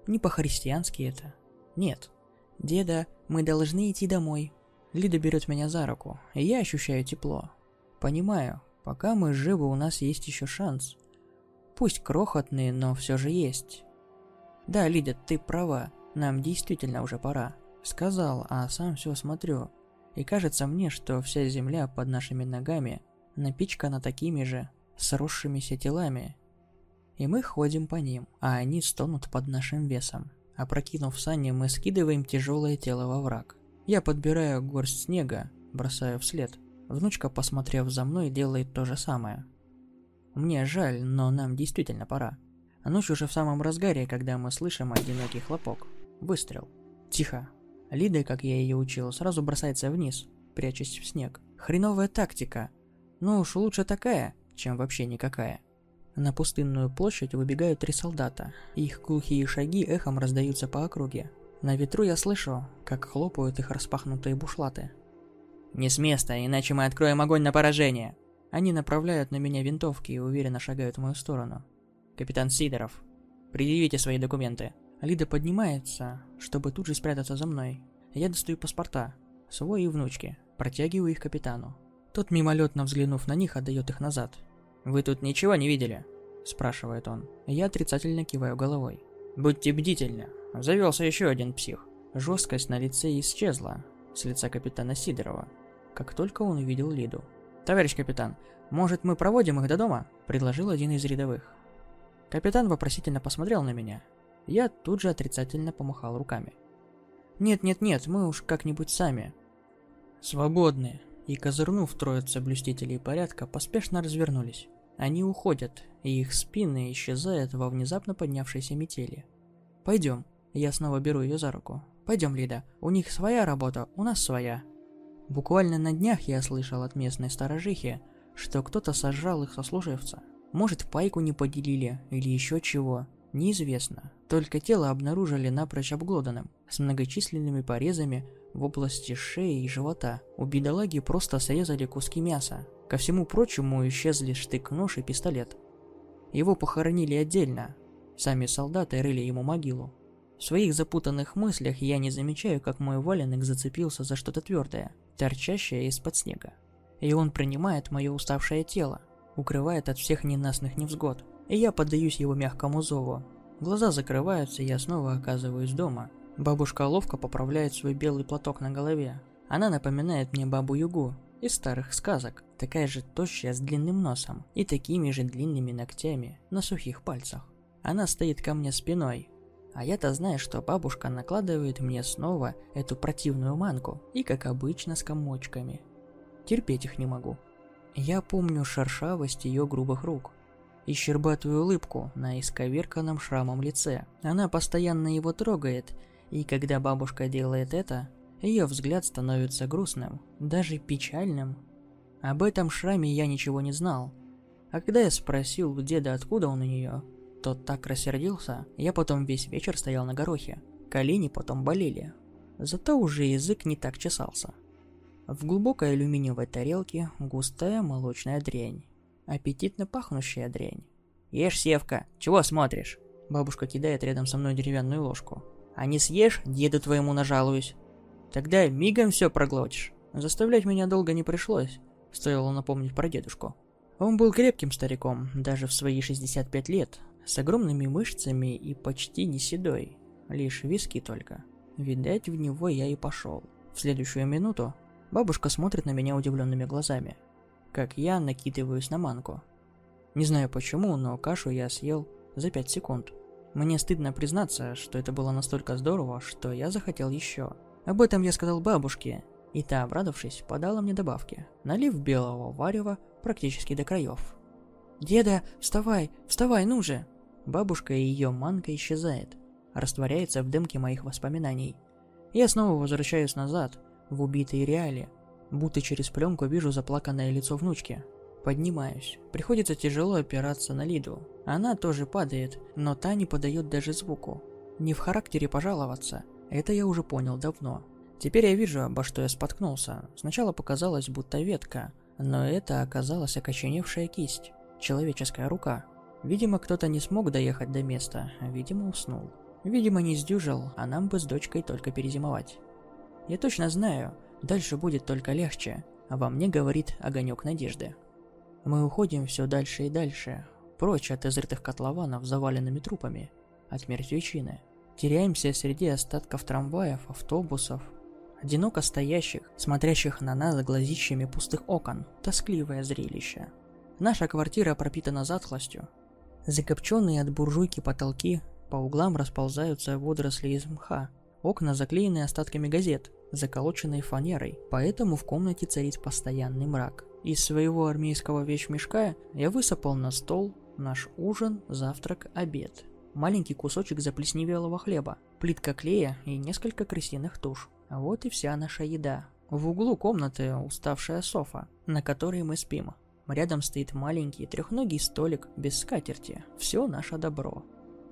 Не по-христиански это. Нет. Деда, мы должны идти домой. Лида берет меня за руку, и я ощущаю тепло. Понимаю, пока мы живы, у нас есть еще шанс. Пусть крохотный, но все же есть. Да, Лида, ты права. Нам действительно уже пора. Сказал, а сам все смотрю. И кажется мне, что вся земля под нашими ногами напичкана такими же сросшимися телами. И мы ходим по ним, а они стонут под нашим весом. Опрокинув сани, мы скидываем тяжелое тело во враг. Я подбираю горсть снега, бросаю вслед. Внучка, посмотрев за мной, делает то же самое. Мне жаль, но нам действительно пора. Ночь уже в самом разгаре, когда мы слышим одинокий хлопок. Выстрел. Тихо. Лида, как я ее учил, сразу бросается вниз, прячась в снег. Хреновая тактика. Ну уж лучше такая, чем вообще никакая. На пустынную площадь выбегают три солдата. Их глухие шаги эхом раздаются по округе. На ветру я слышу, как хлопают их распахнутые бушлаты. «Не с места, иначе мы откроем огонь на поражение!» Они направляют на меня винтовки и уверенно шагают в мою сторону. «Капитан Сидоров, предъявите свои документы!» Лида поднимается, чтобы тут же спрятаться за мной. Я достаю паспорта, свой и внучки, протягиваю их капитану. Тот, мимолетно взглянув на них, отдает их назад. «Вы тут ничего не видели?» – спрашивает он. Я отрицательно киваю головой. «Будьте бдительны. Завелся еще один псих». Жесткость на лице исчезла с лица капитана Сидорова, как только он увидел Лиду. «Товарищ капитан, может мы проводим их до дома?» – предложил один из рядовых. Капитан вопросительно посмотрел на меня, я тут же отрицательно помахал руками. «Нет-нет-нет, мы уж как-нибудь сами». «Свободны!» И козырнув троица блюстителей порядка, поспешно развернулись. Они уходят, и их спины исчезают во внезапно поднявшейся метели. «Пойдем». Я снова беру ее за руку. «Пойдем, Лида. У них своя работа, у нас своя». Буквально на днях я слышал от местной сторожихи, что кто-то сожрал их сослуживца. Может, пайку не поделили или еще чего. Неизвестно, только тело обнаружили напрочь обглоданным, с многочисленными порезами в области шеи и живота. У бедолаги просто срезали куски мяса. Ко всему прочему исчезли штык-нож и пистолет. Его похоронили отдельно. Сами солдаты рыли ему могилу. В своих запутанных мыслях я не замечаю, как мой валенок зацепился за что-то твердое, торчащее из-под снега. И он принимает мое уставшее тело, укрывает от всех ненастных невзгод и я поддаюсь его мягкому зову. Глаза закрываются, и я снова оказываюсь дома. Бабушка ловко поправляет свой белый платок на голове. Она напоминает мне бабу Югу из старых сказок, такая же тощая с длинным носом и такими же длинными ногтями на сухих пальцах. Она стоит ко мне спиной, а я-то знаю, что бабушка накладывает мне снова эту противную манку, и как обычно с комочками. Терпеть их не могу. Я помню шершавость ее грубых рук, и щербатую улыбку на исковерканном шрамом лице. Она постоянно его трогает, и когда бабушка делает это, ее взгляд становится грустным, даже печальным. Об этом шраме я ничего не знал. А когда я спросил у деда, откуда он у нее, тот так рассердился, я потом весь вечер стоял на горохе. Колени потом болели. Зато уже язык не так чесался. В глубокой алюминиевой тарелке густая молочная дрянь аппетитно пахнущая дрянь. «Ешь, Севка, чего смотришь?» Бабушка кидает рядом со мной деревянную ложку. «А не съешь, деду твоему нажалуюсь. Тогда мигом все проглотишь». Заставлять меня долго не пришлось, стоило напомнить про дедушку. Он был крепким стариком, даже в свои 65 лет, с огромными мышцами и почти не седой, лишь виски только. Видать, в него я и пошел. В следующую минуту бабушка смотрит на меня удивленными глазами как я накидываюсь на манку. Не знаю почему, но кашу я съел за 5 секунд. Мне стыдно признаться, что это было настолько здорово, что я захотел еще. Об этом я сказал бабушке, и та, обрадовавшись, подала мне добавки, налив белого варева практически до краев. «Деда, вставай, вставай, ну же!» Бабушка и ее манка исчезает, растворяется в дымке моих воспоминаний. Я снова возвращаюсь назад, в убитые реалии, Будто через пленку вижу заплаканное лицо внучки. Поднимаюсь. Приходится тяжело опираться на Лиду. Она тоже падает, но та не подает даже звуку. Не в характере пожаловаться. Это я уже понял давно. Теперь я вижу, обо что я споткнулся. Сначала показалось, будто ветка, но это оказалась окоченевшая кисть. Человеческая рука. Видимо, кто-то не смог доехать до места, видимо, уснул. Видимо, не сдюжил, а нам бы с дочкой только перезимовать. Я точно знаю, Дальше будет только легче, а во мне говорит огонек надежды. Мы уходим все дальше и дальше, прочь от изрытых котлованов, заваленными трупами, от мертвечины. Теряемся среди остатков трамваев, автобусов, одиноко стоящих, смотрящих на нас глазищами пустых окон. Тоскливое зрелище. Наша квартира пропитана затхлостью. Закопченные от буржуйки потолки по углам расползаются водоросли из мха. Окна заклеены остатками газет, заколоченной фанерой, поэтому в комнате царит постоянный мрак. Из своего армейского вещмешка я высыпал на стол наш ужин, завтрак, обед. Маленький кусочек заплесневелого хлеба, плитка клея и несколько крысиных туш. Вот и вся наша еда. В углу комнаты уставшая софа, на которой мы спим. Рядом стоит маленький трехногий столик без скатерти. Все наше добро.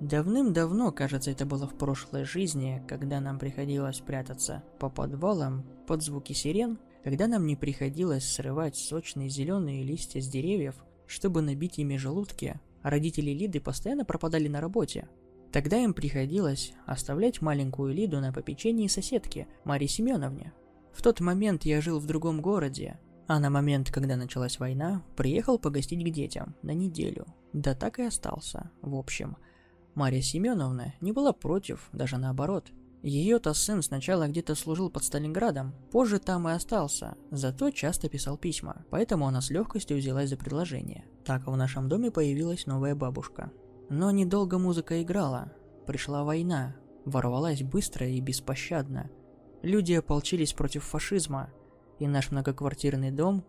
Давным-давно, кажется, это было в прошлой жизни, когда нам приходилось прятаться по подвалам под звуки сирен, когда нам не приходилось срывать сочные зеленые листья с деревьев, чтобы набить ими желудки, а родители Лиды постоянно пропадали на работе. Тогда им приходилось оставлять маленькую Лиду на попечении соседки, Марии Семеновне. В тот момент я жил в другом городе, а на момент, когда началась война, приехал погостить к детям на неделю. Да так и остался, в общем – Мария Семеновна не была против, даже наоборот. Ее-то сын сначала где-то служил под Сталинградом, позже там и остался, зато часто писал письма, поэтому она с легкостью взялась за предложение. Так в нашем доме появилась новая бабушка. Но недолго музыка играла, пришла война, ворвалась быстро и беспощадно. Люди ополчились против фашизма, и наш многоквартирный дом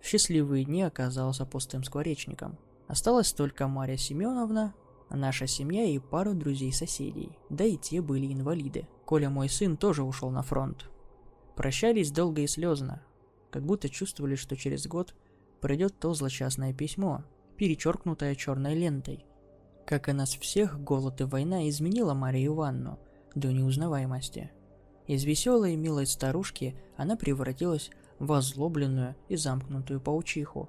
в счастливые дни оказался пустым скворечником. Осталась только Мария Семеновна, Наша семья и пару друзей-соседей, да и те были инвалиды. Коля, мой сын, тоже ушел на фронт. Прощались долго и слезно, как будто чувствовали, что через год придет то злочастное письмо, перечеркнутое черной лентой. Как и нас всех, голод и война изменила Марию Ивановну до неузнаваемости. Из веселой и милой старушки она превратилась в озлобленную и замкнутую паучиху.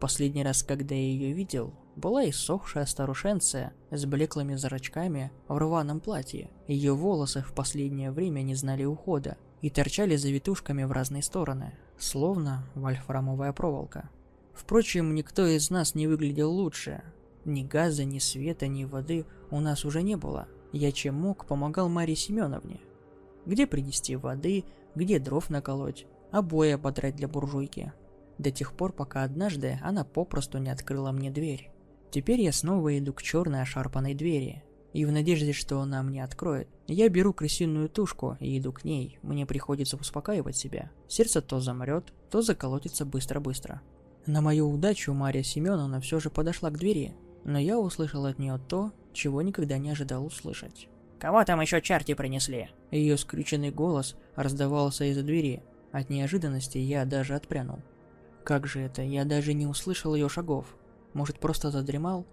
Последний раз, когда я ее видел, была иссохшая старушенция с блеклыми зрачками в рваном платье. Ее волосы в последнее время не знали ухода и торчали завитушками в разные стороны, словно вольфрамовая проволока. Впрочем, никто из нас не выглядел лучше. Ни газа, ни света, ни воды у нас уже не было. Я чем мог, помогал Марии Семеновне. Где принести воды, где дров наколоть, обои ободрать для буржуйки. До тех пор, пока однажды она попросту не открыла мне дверь. Теперь я снова иду к черной ошарпанной двери. И в надежде, что она мне откроет, я беру крысиную тушку и иду к ней. Мне приходится успокаивать себя. Сердце то замрет, то заколотится быстро-быстро. На мою удачу Мария Семеновна все же подошла к двери, но я услышал от нее то, чего никогда не ожидал услышать. «Кого там еще черти принесли?» Ее скрюченный голос раздавался из-за двери. От неожиданности я даже отпрянул. Как же это, я даже не услышал ее шагов. Может, просто задремал?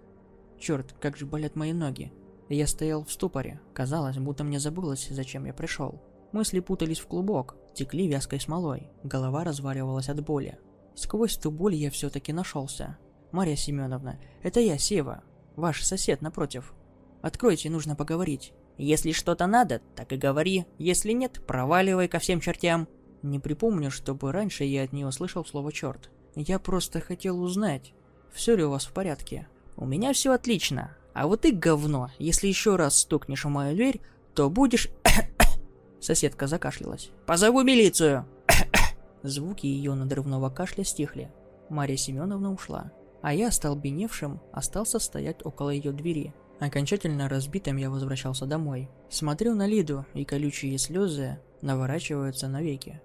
Черт, как же болят мои ноги. Я стоял в ступоре. Казалось, будто мне забылось, зачем я пришел. Мысли путались в клубок, текли вязкой смолой. Голова разваливалась от боли. Сквозь ту боль я все-таки нашелся. Марья Семеновна, это я, Сева, ваш сосед напротив. Откройте, нужно поговорить. Если что-то надо, так и говори. Если нет, проваливай ко всем чертям. Не припомню, чтобы раньше я от нее слышал слово «черт». Я просто хотел узнать, все ли у вас в порядке. У меня все отлично. А вот ты говно. Если еще раз стукнешь в мою дверь, то будешь... Соседка закашлялась. Позову милицию. Звуки ее надрывного кашля стихли. Мария Семеновна ушла. А я, столбеневшим, остался стоять около ее двери. Окончательно разбитым я возвращался домой. Смотрю на Лиду, и колючие слезы наворачиваются навеки.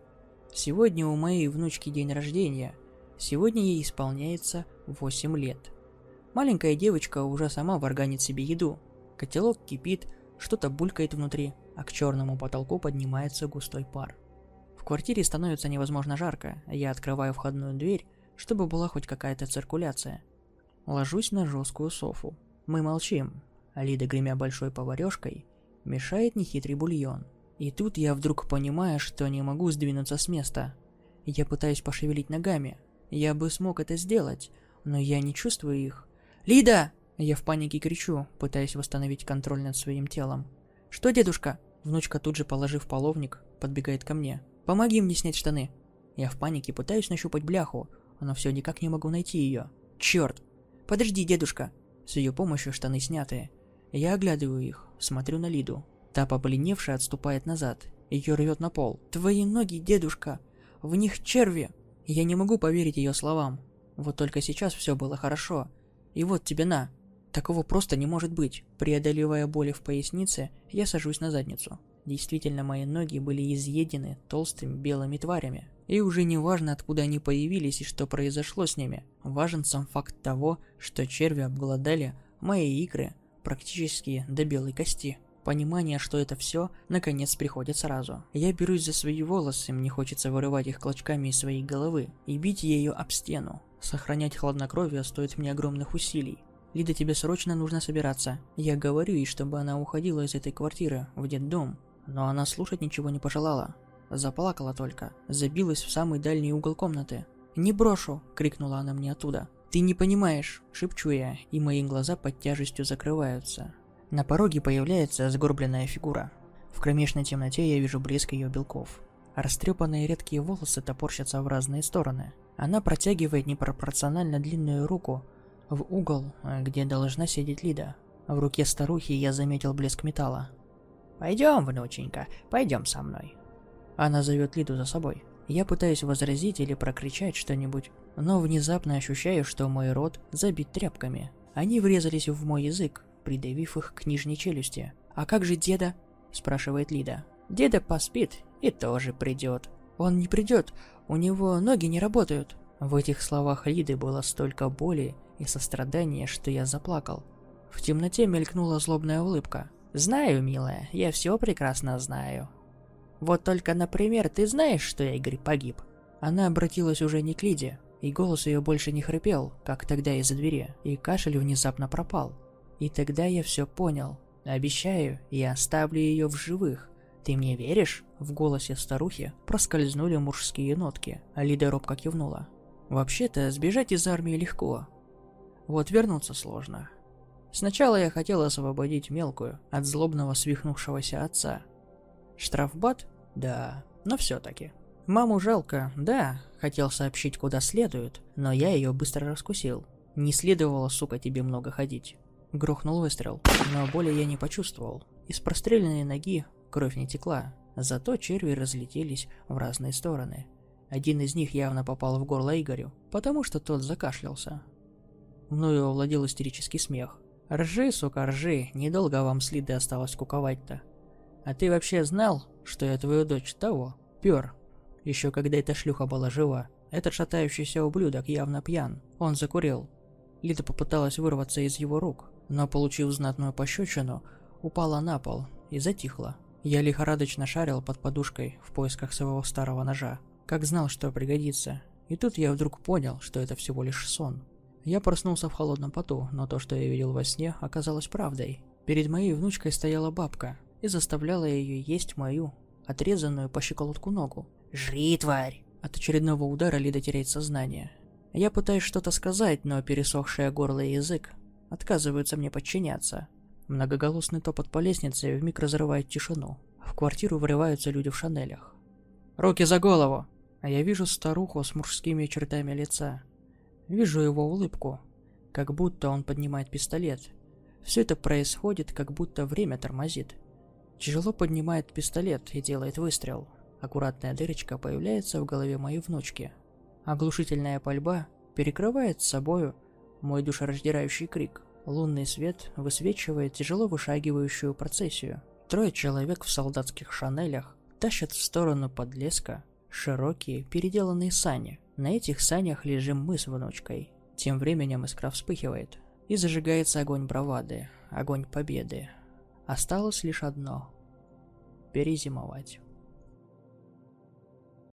Сегодня у моей внучки день рождения. Сегодня ей исполняется 8 лет. Маленькая девочка уже сама варганит себе еду. Котелок кипит, что-то булькает внутри, а к черному потолку поднимается густой пар. В квартире становится невозможно жарко, я открываю входную дверь, чтобы была хоть какая-то циркуляция. Ложусь на жесткую софу. Мы молчим. Лида, гремя большой поварешкой, мешает нехитрый бульон – и тут я вдруг понимаю, что не могу сдвинуться с места. Я пытаюсь пошевелить ногами. Я бы смог это сделать, но я не чувствую их. «Лида!» Я в панике кричу, пытаясь восстановить контроль над своим телом. «Что, дедушка?» Внучка тут же, положив половник, подбегает ко мне. «Помоги мне снять штаны!» Я в панике пытаюсь нащупать бляху, но все никак не могу найти ее. Черт! Подожди, дедушка! С ее помощью штаны снятые. Я оглядываю их, смотрю на Лиду. Та, побледневшая, отступает назад. Ее рвет на пол. «Твои ноги, дедушка! В них черви!» Я не могу поверить ее словам. Вот только сейчас все было хорошо. И вот тебе на. Такого просто не может быть. Преодолевая боли в пояснице, я сажусь на задницу. Действительно, мои ноги были изъедены толстыми белыми тварями. И уже не важно, откуда они появились и что произошло с ними. Важен сам факт того, что черви обглодали мои икры практически до белой кости. Понимание, что это все, наконец приходит сразу. Я берусь за свои волосы, мне хочется вырывать их клочками из своей головы и бить ею об стену. Сохранять хладнокровие стоит мне огромных усилий. Лида, тебе срочно нужно собираться. Я говорю ей, чтобы она уходила из этой квартиры, в детдом. Но она слушать ничего не пожелала. Заплакала только. Забилась в самый дальний угол комнаты. «Не брошу!» – крикнула она мне оттуда. «Ты не понимаешь!» – шепчу я, и мои глаза под тяжестью закрываются. На пороге появляется сгорбленная фигура. В кромешной темноте я вижу блеск ее белков. Растрепанные редкие волосы топорщатся в разные стороны. Она протягивает непропорционально длинную руку в угол, где должна сидеть Лида. В руке старухи я заметил блеск металла. «Пойдем, внученька, пойдем со мной». Она зовет Лиду за собой. Я пытаюсь возразить или прокричать что-нибудь, но внезапно ощущаю, что мой рот забит тряпками. Они врезались в мой язык, придавив их к нижней челюсти. «А как же деда?» – спрашивает Лида. «Деда поспит и тоже придет». «Он не придет, у него ноги не работают». В этих словах Лиды было столько боли и сострадания, что я заплакал. В темноте мелькнула злобная улыбка. «Знаю, милая, я все прекрасно знаю. Вот только, например, ты знаешь, что Игорь погиб?» Она обратилась уже не к Лиде, и голос ее больше не хрипел, как тогда из-за двери, и кашель внезапно пропал. И тогда я все понял. Обещаю, я оставлю ее в живых. Ты мне веришь? В голосе старухи проскользнули мужские нотки, Лида робко кивнула. Вообще-то, сбежать из армии легко. Вот вернуться сложно. Сначала я хотел освободить мелкую от злобного свихнувшегося отца. Штрафбат? Да, но все-таки. Маму жалко, да, хотел сообщить куда следует, но я ее быстро раскусил. Не следовало, сука, тебе много ходить. Грохнул выстрел, но боли я не почувствовал. Из простреленной ноги кровь не текла, зато черви разлетелись в разные стороны. Один из них явно попал в горло Игорю, потому что тот закашлялся. Мною овладел истерический смех. «Ржи, сука, ржи, недолго вам следы осталось куковать-то. А ты вообще знал, что я твою дочь того? Пёр. Еще когда эта шлюха была жива. Этот шатающийся ублюдок явно пьян. Он закурил. Лида попыталась вырваться из его рук, но, получив знатную пощечину, упала на пол и затихла. Я лихорадочно шарил под подушкой в поисках своего старого ножа. Как знал, что пригодится. И тут я вдруг понял, что это всего лишь сон. Я проснулся в холодном поту, но то, что я видел во сне, оказалось правдой. Перед моей внучкой стояла бабка и заставляла ее есть мою, отрезанную по щиколотку ногу. «Жри, тварь!» От очередного удара Лида теряет сознание. Я пытаюсь что-то сказать, но пересохшее горло и язык отказываются мне подчиняться. Многоголосный топот по лестнице вмиг разрывает тишину. В квартиру врываются люди в шанелях. «Руки за голову!» А я вижу старуху с мужскими чертами лица. Вижу его улыбку, как будто он поднимает пистолет. Все это происходит, как будто время тормозит. Тяжело поднимает пистолет и делает выстрел. Аккуратная дырочка появляется в голове моей внучки. Оглушительная пальба перекрывает с собою мой душераздирающий крик. Лунный свет высвечивает тяжело вышагивающую процессию. Трое человек в солдатских шанелях тащат в сторону подлеска широкие переделанные сани. На этих санях лежим мы с внучкой. Тем временем искра вспыхивает, и зажигается огонь бравады, огонь победы. Осталось лишь одно – перезимовать.